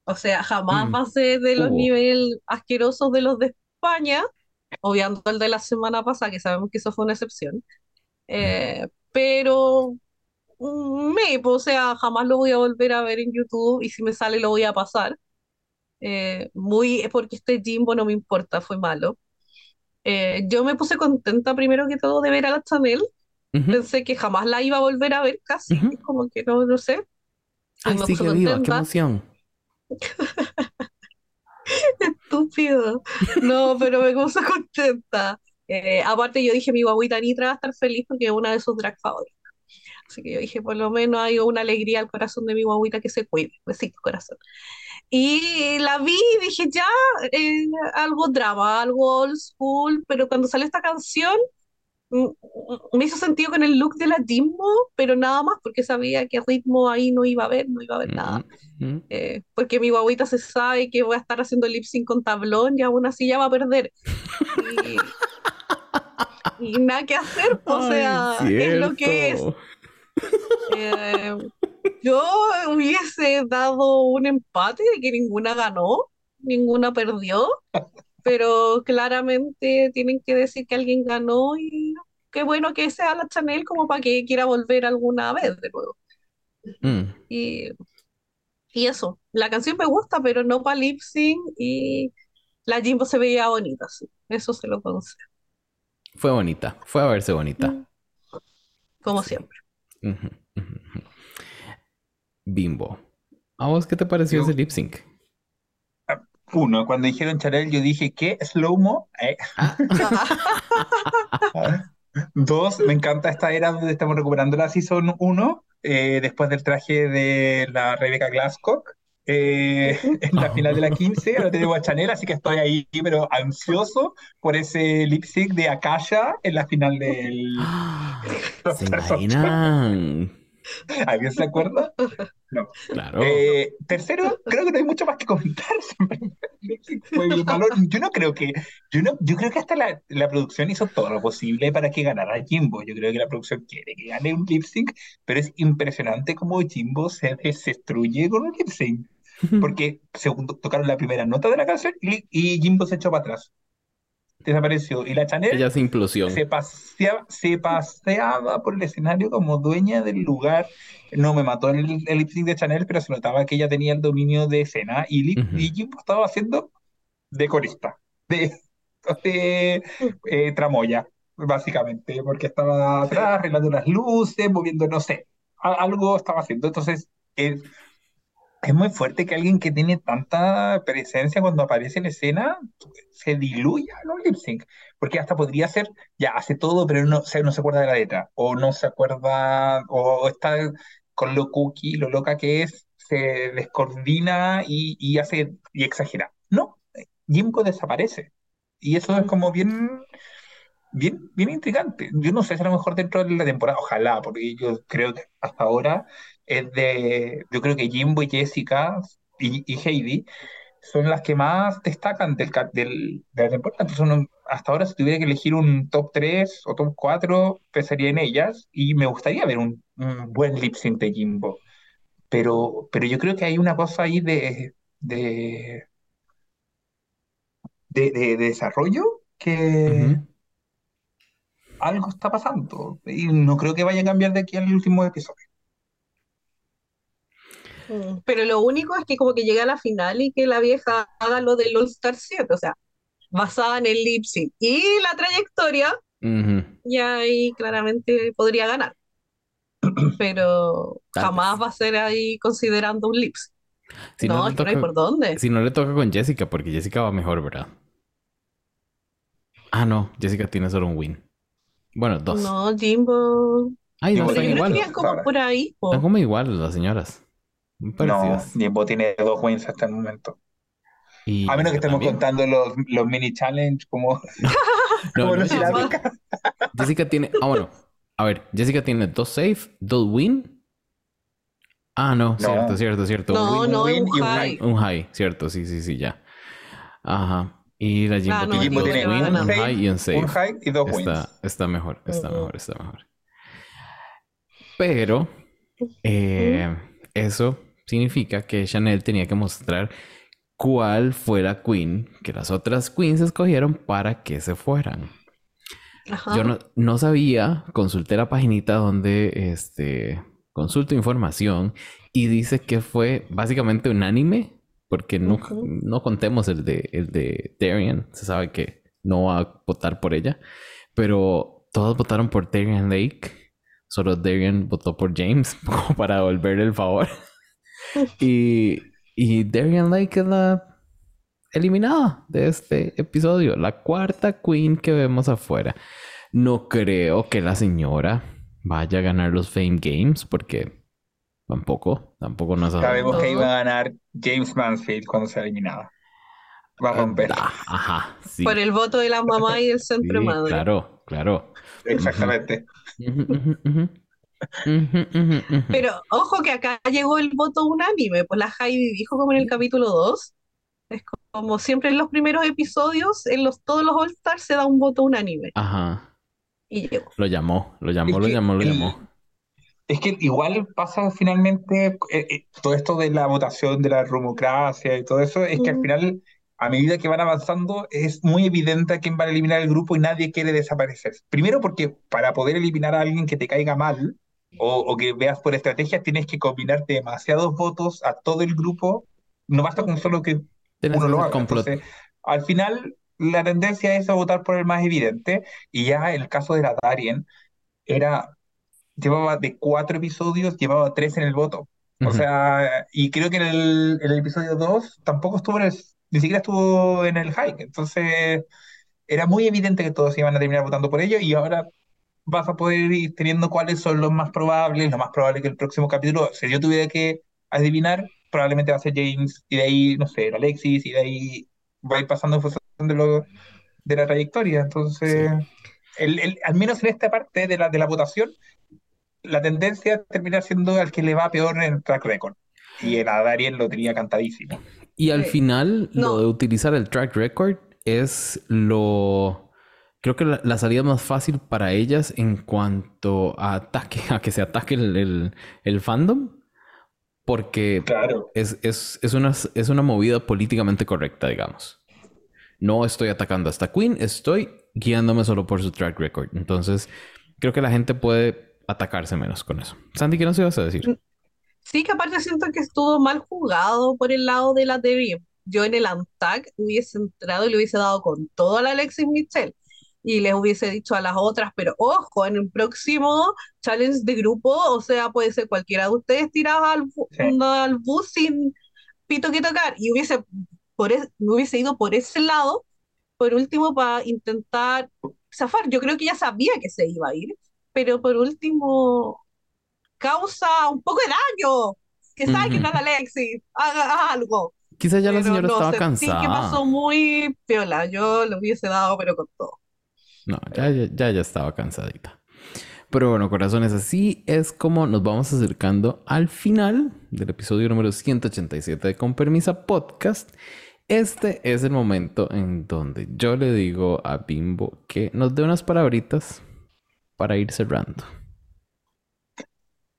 o sea, jamás mm. pasé de los niveles asquerosos de los de España, obviando el de la semana pasada, que sabemos que eso fue una excepción. Eh, pero me, o sea, jamás lo voy a volver a ver en YouTube y si me sale lo voy a pasar. Eh, muy, es porque este Jimbo no me importa, fue malo. Eh, yo me puse contenta primero que todo de ver a la Chanel. Pensé que jamás la iba a volver a ver casi, como que no, no sé. Ay, sí, qué viva, qué emoción. (laughs) Estúpido. No, pero me puse contenta. Eh, aparte yo dije, mi guaguita Nitra va a estar feliz porque es una de sus drag favoritos. Así que yo dije, por lo menos hay una alegría al corazón de mi guaguita que se cuide. Besito, corazón. Y la vi y dije, ya, eh, algo drama, algo old school, pero cuando sale esta canción, me hizo sentido con el look de la Jimbo, pero nada más, porque sabía que ritmo ahí no iba a haber, no iba a haber nada. Eh, porque mi guaguita se sabe que voy a estar haciendo lip sync con tablón y aún así ya va a perder. Y, nada que hacer, o sea, es lo que es. Eh, yo hubiese dado un empate de que ninguna ganó, ninguna perdió, pero claramente tienen que decir que alguien ganó y qué bueno que sea la Chanel como para que quiera volver alguna vez de nuevo. Mm. Y, y eso, la canción me gusta, pero no para lip sync y la Jimbo se veía bonita, eso se lo concedo. Fue bonita, fue a verse bonita. Mm. Como siempre. Bimbo. ¿A vos qué te pareció ese lip sync? Ah, uno, cuando dijeron Chanel, yo dije, ¿qué? ¿Slow-mo? Eh. Ah. (laughs) (laughs) Dos, me encanta esta era donde estamos recuperando la Season 1, eh, después del traje de la Rebecca Glasscock. Eh, (laughs) en la final de la 15, ahora tenemos a Chanel, así que estoy ahí, pero ansioso por ese lip sync de Akasha en la final del. (gasps) (laughs) ¿Se imaginan? ¿Alguien se acuerda? No. Claro. Eh, tercero, creo que no hay mucho más que comentar. (laughs) Yo no creo que, yo no, yo creo que hasta la, la, producción hizo todo lo posible para que ganara Jimbo. Yo creo que la producción quiere que gane un lip sync, pero es impresionante cómo Jimbo se destruye con un lip sync. porque segundo tocaron la primera nota de la canción y, Jimbo se echó para atrás. Desapareció. Y la Chanel Ella se, implosión. se, paseaba, se paseaba por el escenario como dueña del lugar. No me mató el, el lip sync de Chanel, pero se notaba que ella tenía el dominio de escena y, Jimbo estaba haciendo de corista, de, eh, tramoya, básicamente, porque estaba atrás arreglando las luces, moviendo, no sé, algo estaba haciendo. Entonces, eh, es muy fuerte que alguien que tiene tanta presencia cuando aparece en escena se diluya en un lip sync. Porque hasta podría ser, ya hace todo, pero no, se, no se acuerda de la letra. O no se acuerda, o, está con lo cookie, lo loca que es, se descoordina y, y hace y exagera. No, Jimbo desaparece. Y eso es como bien, bien, bien intrigante. Yo no sé si a lo mejor dentro de la temporada, ojalá, porque yo creo que hasta ahora es de, yo creo que Jimbo y Jessica y, Heidi son las que más destacan del, del, de la temporada. hasta ahora, si tuviera que elegir un top 3 o top 4, pensaría en ellas y me gustaría ver un, buen lip sync de Jimbo. Pero, pero yo creo que hay una cosa ahí de, de, de, desarrollo que, algo está pasando. Y no creo que vaya a cambiar de aquí al último episodio. Mm, Pero lo único es que como que llega a la final y que la vieja haga lo del All Star 7, o sea, basada en el lip sync y la trayectoria, Ujú. y ahí claramente podría ganar. (clears throat) Pero Tal jamás vez. va a ser ahí considerando un lip sync. Si no, no, hay por dónde. si no le toca con Jessica, porque Jessica va mejor, ¿verdad? Ah, no, Jessica tiene solo un win. Bueno, dos. No, Jimbo. Ay, no, Jimbo están igual. como por ahí. po. Están como iguales las señoras. Muy No. Jimbo tiene dos wins hasta el momento. Y A menos que estemos también. contando los, los mini challenge como, (laughs) No, como no, los (laughs) Jessica, tiene. Ah, bueno. A ver, Jessica tiene dos save, dos win. Ah, no, No. cierto, cierto, cierto. Un No, win, no, win un y un high. un high, cierto, sí, sí, sí, ya. Ajá. Y la Jimbo Ah, no, tiene Jimbo dos tiene win, un high y un save. Un high y dos wins. Está, está mejor, está mejor, está mejor. Pero eh, eso significa que Chanel tenía que mostrar cuál fue la queen que las otras queens escogieron para que se fueran. Ajá. Yo no, no sabía, consulté la paginita donde este, consulto información y dice que fue básicamente unánime, porque no, no contemos el de, el de Darian, se sabe que no va a votar por ella, pero todos votaron por Darian Lake, solo Darian votó por James (laughs) como para devolverle el favor. Y, y Darian Lake es la eliminada de este episodio, la cuarta queen que vemos afuera. No creo que la señora vaya a ganar los Fame Games porque tampoco, tampoco nos ha Sabemos que iba a ganar James Mansfield cuando sea eliminada. Va a romper. Ah, Ajá, sí. Por el voto de la mamá y Sí, centro madre. claro, claro. Exactamente. Pero ojo que acá llegó el voto unánime, pues la Heidi dijo como en el capítulo 2, es como siempre en los primeros episodios, en los, todos los All Stars se da un voto unánime. Ajá. Y llegó. Lo llamó, lo llamó, Es lo que llamó, lo el- llamó. Es que igual pasa finalmente eh, eh, todo esto de la votación de la rumocracia y todo eso, es que al final, a medida que van avanzando, es muy evidente a quién va a eliminar el grupo y nadie quiere desaparecer. Primero porque para poder eliminar a alguien que te caiga mal o, o que veas por estrategias, tienes que combinar demasiados votos a todo el grupo. No basta con solo que Tienes uno lo haga. Entonces, al final, la tendencia es a votar por el más evidente. Y ya el caso de la Darien era, llevaba de cuatro episodios, llevaba tres en el voto. O sea, y creo que en el, en el episodio 2 tampoco estuvo en el, ni siquiera estuvo en el hike. Entonces, era muy evidente que todos iban a terminar votando por ello y ahora vas a poder ir teniendo cuáles son los más probables. Lo más probable que el próximo capítulo, si yo tuviera que adivinar, probablemente va a ser James y de ahí, no sé, Alexis y de ahí va a ir pasando en función de, lo, de la trayectoria. Entonces, el, el- al menos en esta parte de la, de la votación, la tendencia termina siendo al que le va peor en el track record. Y el a Darien lo tenía cantadísimo. Y al Sí. final, No. lo de utilizar el track record es lo. Creo que la, la salida más fácil para ellas en cuanto a ataque, (laughs) a que se ataque el, el- el fandom. Porque Claro. es, es, es una, es una movida políticamente correcta, digamos. No estoy atacando a esta queen, estoy guiándome solo por su track record. Entonces, creo que la gente puede atacarse menos con eso. Sandy, ¿qué nos ibas a decir? Sí, que aparte siento que estuvo mal jugado por el lado de la Debbie. Yo en el Antag hubiese entrado y le hubiese dado con todo a la Alexis Michelle y les hubiese dicho a las otras, pero ojo, en el próximo challenge de grupo, o sea, puede ser cualquiera de ustedes tirados al, Sí. al bus sin pito que tocar y hubiese, por es- me hubiese ido por ese lado, por último, para intentar zafar. Yo creo que ya sabía que se iba a ir, pero por último causa un poco de daño. Que saquen a la Alexis, haga, haga algo. Quizás ya la Pero señora no, estaba sentí que cansada. pasó muy piola. Yo le hubiese dado, pero con todo. No, ya, ya, ya, estaba cansadita. Pero bueno, corazones, así es como nos vamos acercando al final del episodio número 187 de Con Permisa Podcast. Este es el momento en donde yo le digo a Bimbo que nos dé unas palabritas para ir cerrando.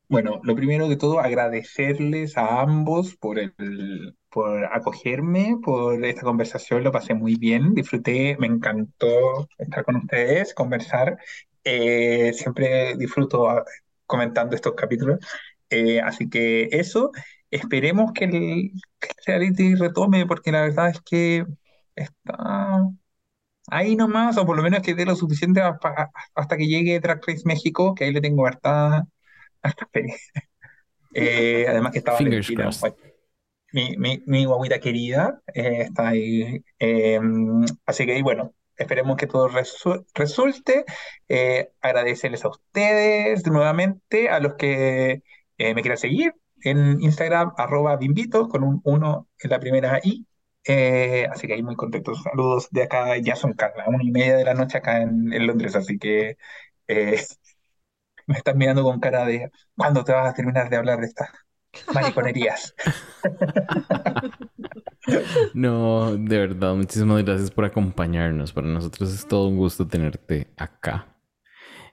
Bueno, lo primero de todo, agradecerles a ambos por el, por acogerme, por esta conversación, lo pasé muy bien, disfruté, me encantó estar con ustedes, conversar Eh, siempre disfruto ah, comentando estos capítulos. Eh, así que eso, esperemos que el, que el reality retome, porque la verdad es que está ahí nomás, o por lo menos que dé lo suficiente hasta, hasta que llegue Drag Race México, que ahí le tengo harta, harta fe. Eh, además que estaba Valentina, guay- mi, mi, mi guaguita querida, eh, está ahí. Eh, así que bueno, esperemos que todo resu- resulte. Agradecerles a ustedes nuevamente, a los que me quieran seguir en Instagram, arroba bimbito, con un 1 en la primera I. Eh, así que ahí muy contentos. Saludos de acá, ya son casi las una y media de la noche acá en, en Londres, así que eh, me están mirando con cara de ¿cuándo te vas a terminar de hablar de estas mariconerías? (laughs) No, de verdad, muchísimas gracias por acompañarnos. Para nosotros es todo un gusto tenerte acá.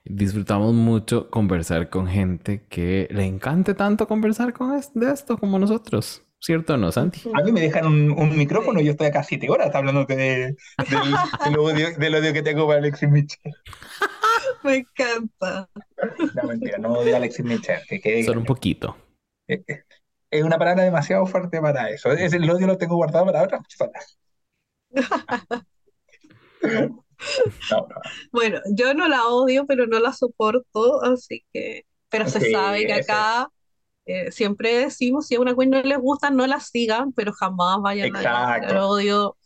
Disfrutamos mucho conversar con gente que le encante tanto conversar con es- de esto como nosotros. ¿Cierto o no, Santi? A mí me dejan un, un micrófono y yo estoy acá siete horas hablando de, del, del odio, del odio que tengo para Alexis Mitchell. (laughs) Me encanta. No, mentira, no odio a Alexis Mitchell, que quede Solo un poquito. Eh, eh, Es una palabra demasiado fuerte para eso. Es, el odio lo tengo guardado para otras personas. (laughs) No, no. Bueno, yo no la odio, pero no la soporto, así que, pero se Sí, sabe que acá eh, siempre decimos, si a una queen no les gusta, no la sigan, pero jamás vayan a Exacto. tirar odio.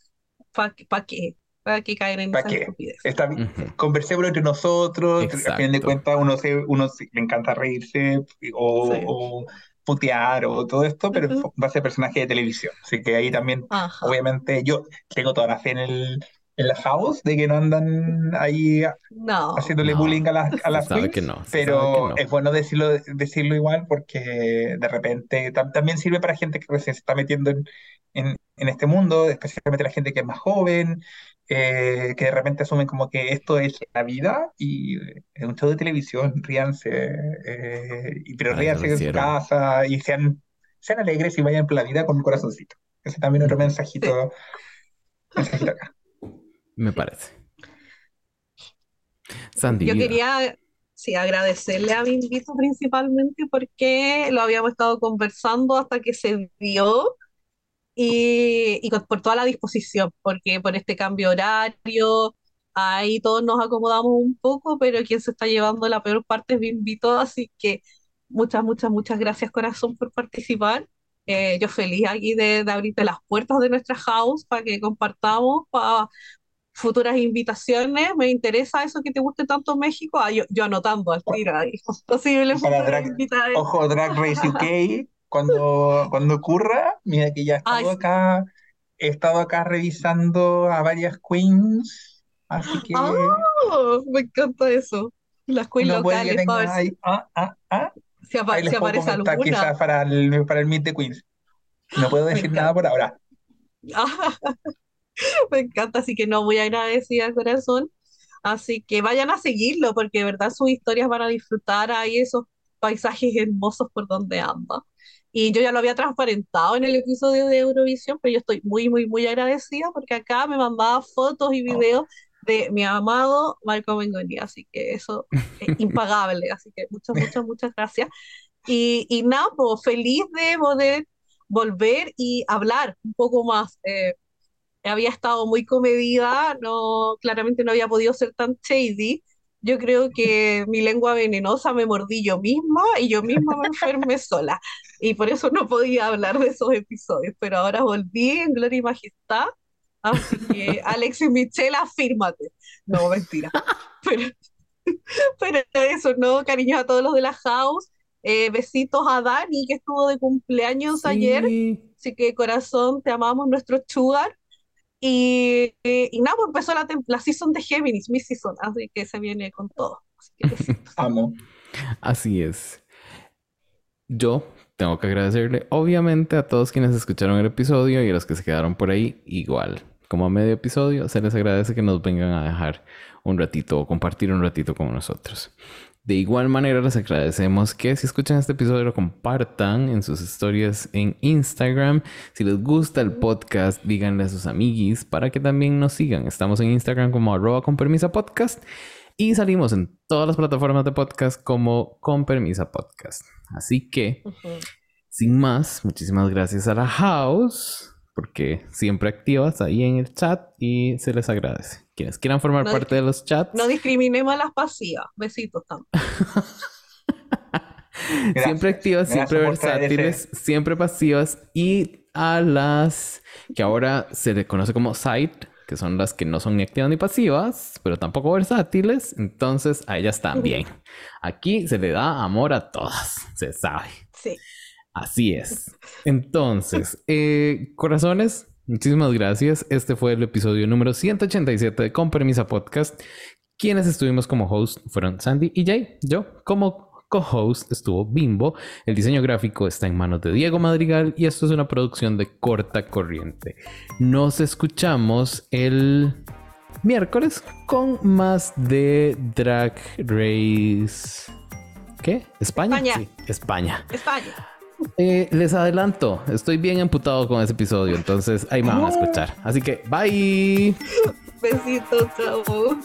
¿Para qué? ¿Para qué caer en ¿Pa' esa qué? estupidez? Está bien. Ujú. Conversémoslo entre nosotros, a fin de Exacto. cuentas uno, se, uno se- le encanta reírse o, Sí. o putear o todo esto, pero Ujú. va a ser personaje de televisión. Así que ahí también, Ajá. obviamente, yo tengo toda la fe en el, en la house de que no andan ahí No. haciéndole No, bullying a las, a las sabe queens, que no, pero que no. es bueno decirlo, decirlo igual porque de repente tam- también sirve para gente que recién se está metiendo en, en, en este mundo, especialmente la gente que es más joven, eh, que de repente asumen como que esto es la vida y es un show de televisión, ríanse, eh, y, pero ríanse en su casa y sean, sean alegres y vayan por la vida con un corazoncito. Ese también otro mensajito, (laughs) mensajito acá. Me parece. Sandy, Yo quería, sí, agradecerle a Bimbito principalmente porque lo habíamos estado conversando hasta que se dio y, y con- por toda la disposición, porque por este cambio horario, ahí todos nos acomodamos un poco, pero quien se está llevando la peor parte es Bimbito, así que muchas, muchas, muchas gracias corazón por participar. Eh, yo feliz aquí de, de abrirte las puertas de nuestra house para que compartamos, para futuras invitaciones. Me interesa eso que te guste tanto México. Ah, yo, yo anotando al tiro ahí. (laughs) Posible drag-. Ojo, Drag Race UK, (laughs) cuando, cuando ocurra, mira que ya he estado Ay, acá, he estado acá revisando a varias queens, así que Oh, me encanta eso. Las queens que locales, para ver si, ahí, ah, ah, ah, si apa- ahí les si puedo aparece comentar alguna. quizás para el, para el Meet the Queens. No puedo decir nada por ahora. (laughs) Me encanta, así que no, muy agradecida, corazón. Así que vayan a seguirlo, porque de verdad sus historias van a disfrutar ahí esos paisajes hermosos por donde anda. Y yo ya lo había transparentado en el episodio de Eurovisión, pero yo estoy muy, muy, muy agradecida porque acá me mandaba fotos y videos de mi amado Marco Mengoni, así que eso es (laughs) impagable. Así que muchas, muchas, muchas gracias. Y, y nada, pues feliz de poder volver y hablar un poco más. Eh, había estado muy comedida, no, claramente no había podido ser tan shady. Yo creo que mi lengua venenosa me mordí yo misma y yo misma me enfermé sola. Y por eso no podía hablar de esos episodios. Pero ahora volví en gloria y majestad. Así que, (laughs) Alexis Michelle, afírmate. No, mentira. Pero, pero eso, ¿no? Cariños a todos los de la house. Eh, besitos a Dani, que estuvo de cumpleaños ayer. Sí. Así que, corazón, te amamos, nuestro sugar. Y, y, nada, pues empezó la, la season de Géminis, mi season, así que se viene con todo. Así que. (laughs) Amo. Así es. Yo tengo que agradecerle, obviamente, a todos quienes escucharon el episodio y a los que se quedaron por ahí, igual. Como a medio episodio, se les agradece que nos vengan a dejar un ratito o compartir un ratito con nosotros. De igual manera, les agradecemos que si escuchan este episodio lo compartan en sus historias en Instagram. Si les gusta el podcast, díganle a sus amiguis para que también nos sigan. Estamos en Instagram como arroba con podcast. y salimos en todas las plataformas de podcast como con permisa podcast. Así que, sin más, muchísimas gracias a la house porque siempre activas ahí en el chat y se les agradece. Quienes quieran formar parte de los chats. No discriminemos a las pasivas. Besitos también. (laughs) siempre activas, siempre versátiles, siempre pasivas y a las que ahora se le conoce como site, que son las que no son ni activas ni pasivas, pero tampoco versátiles, entonces a ellas también. (laughs) Aquí se le da amor a todas, se sabe. Sí. Así es. (laughs) Entonces, eh, corazones, muchísimas gracias. Este fue el episodio número 187 de Con Permisa Podcast. Quienes estuvimos como host fueron Sandy y Jay. Yo como co-host estuvo Bimbo. El diseño gráfico está en manos de Diego Madrigal y esto es una producción de corta corriente. Nos escuchamos el miércoles con más de Drag Race. ¿Qué? ¿España? España. Sí, España. España. Eh, les adelanto, estoy bien emputado con ese episodio, entonces ahí me van a escuchar. Así que, bye. (laughs) Besitos, chao.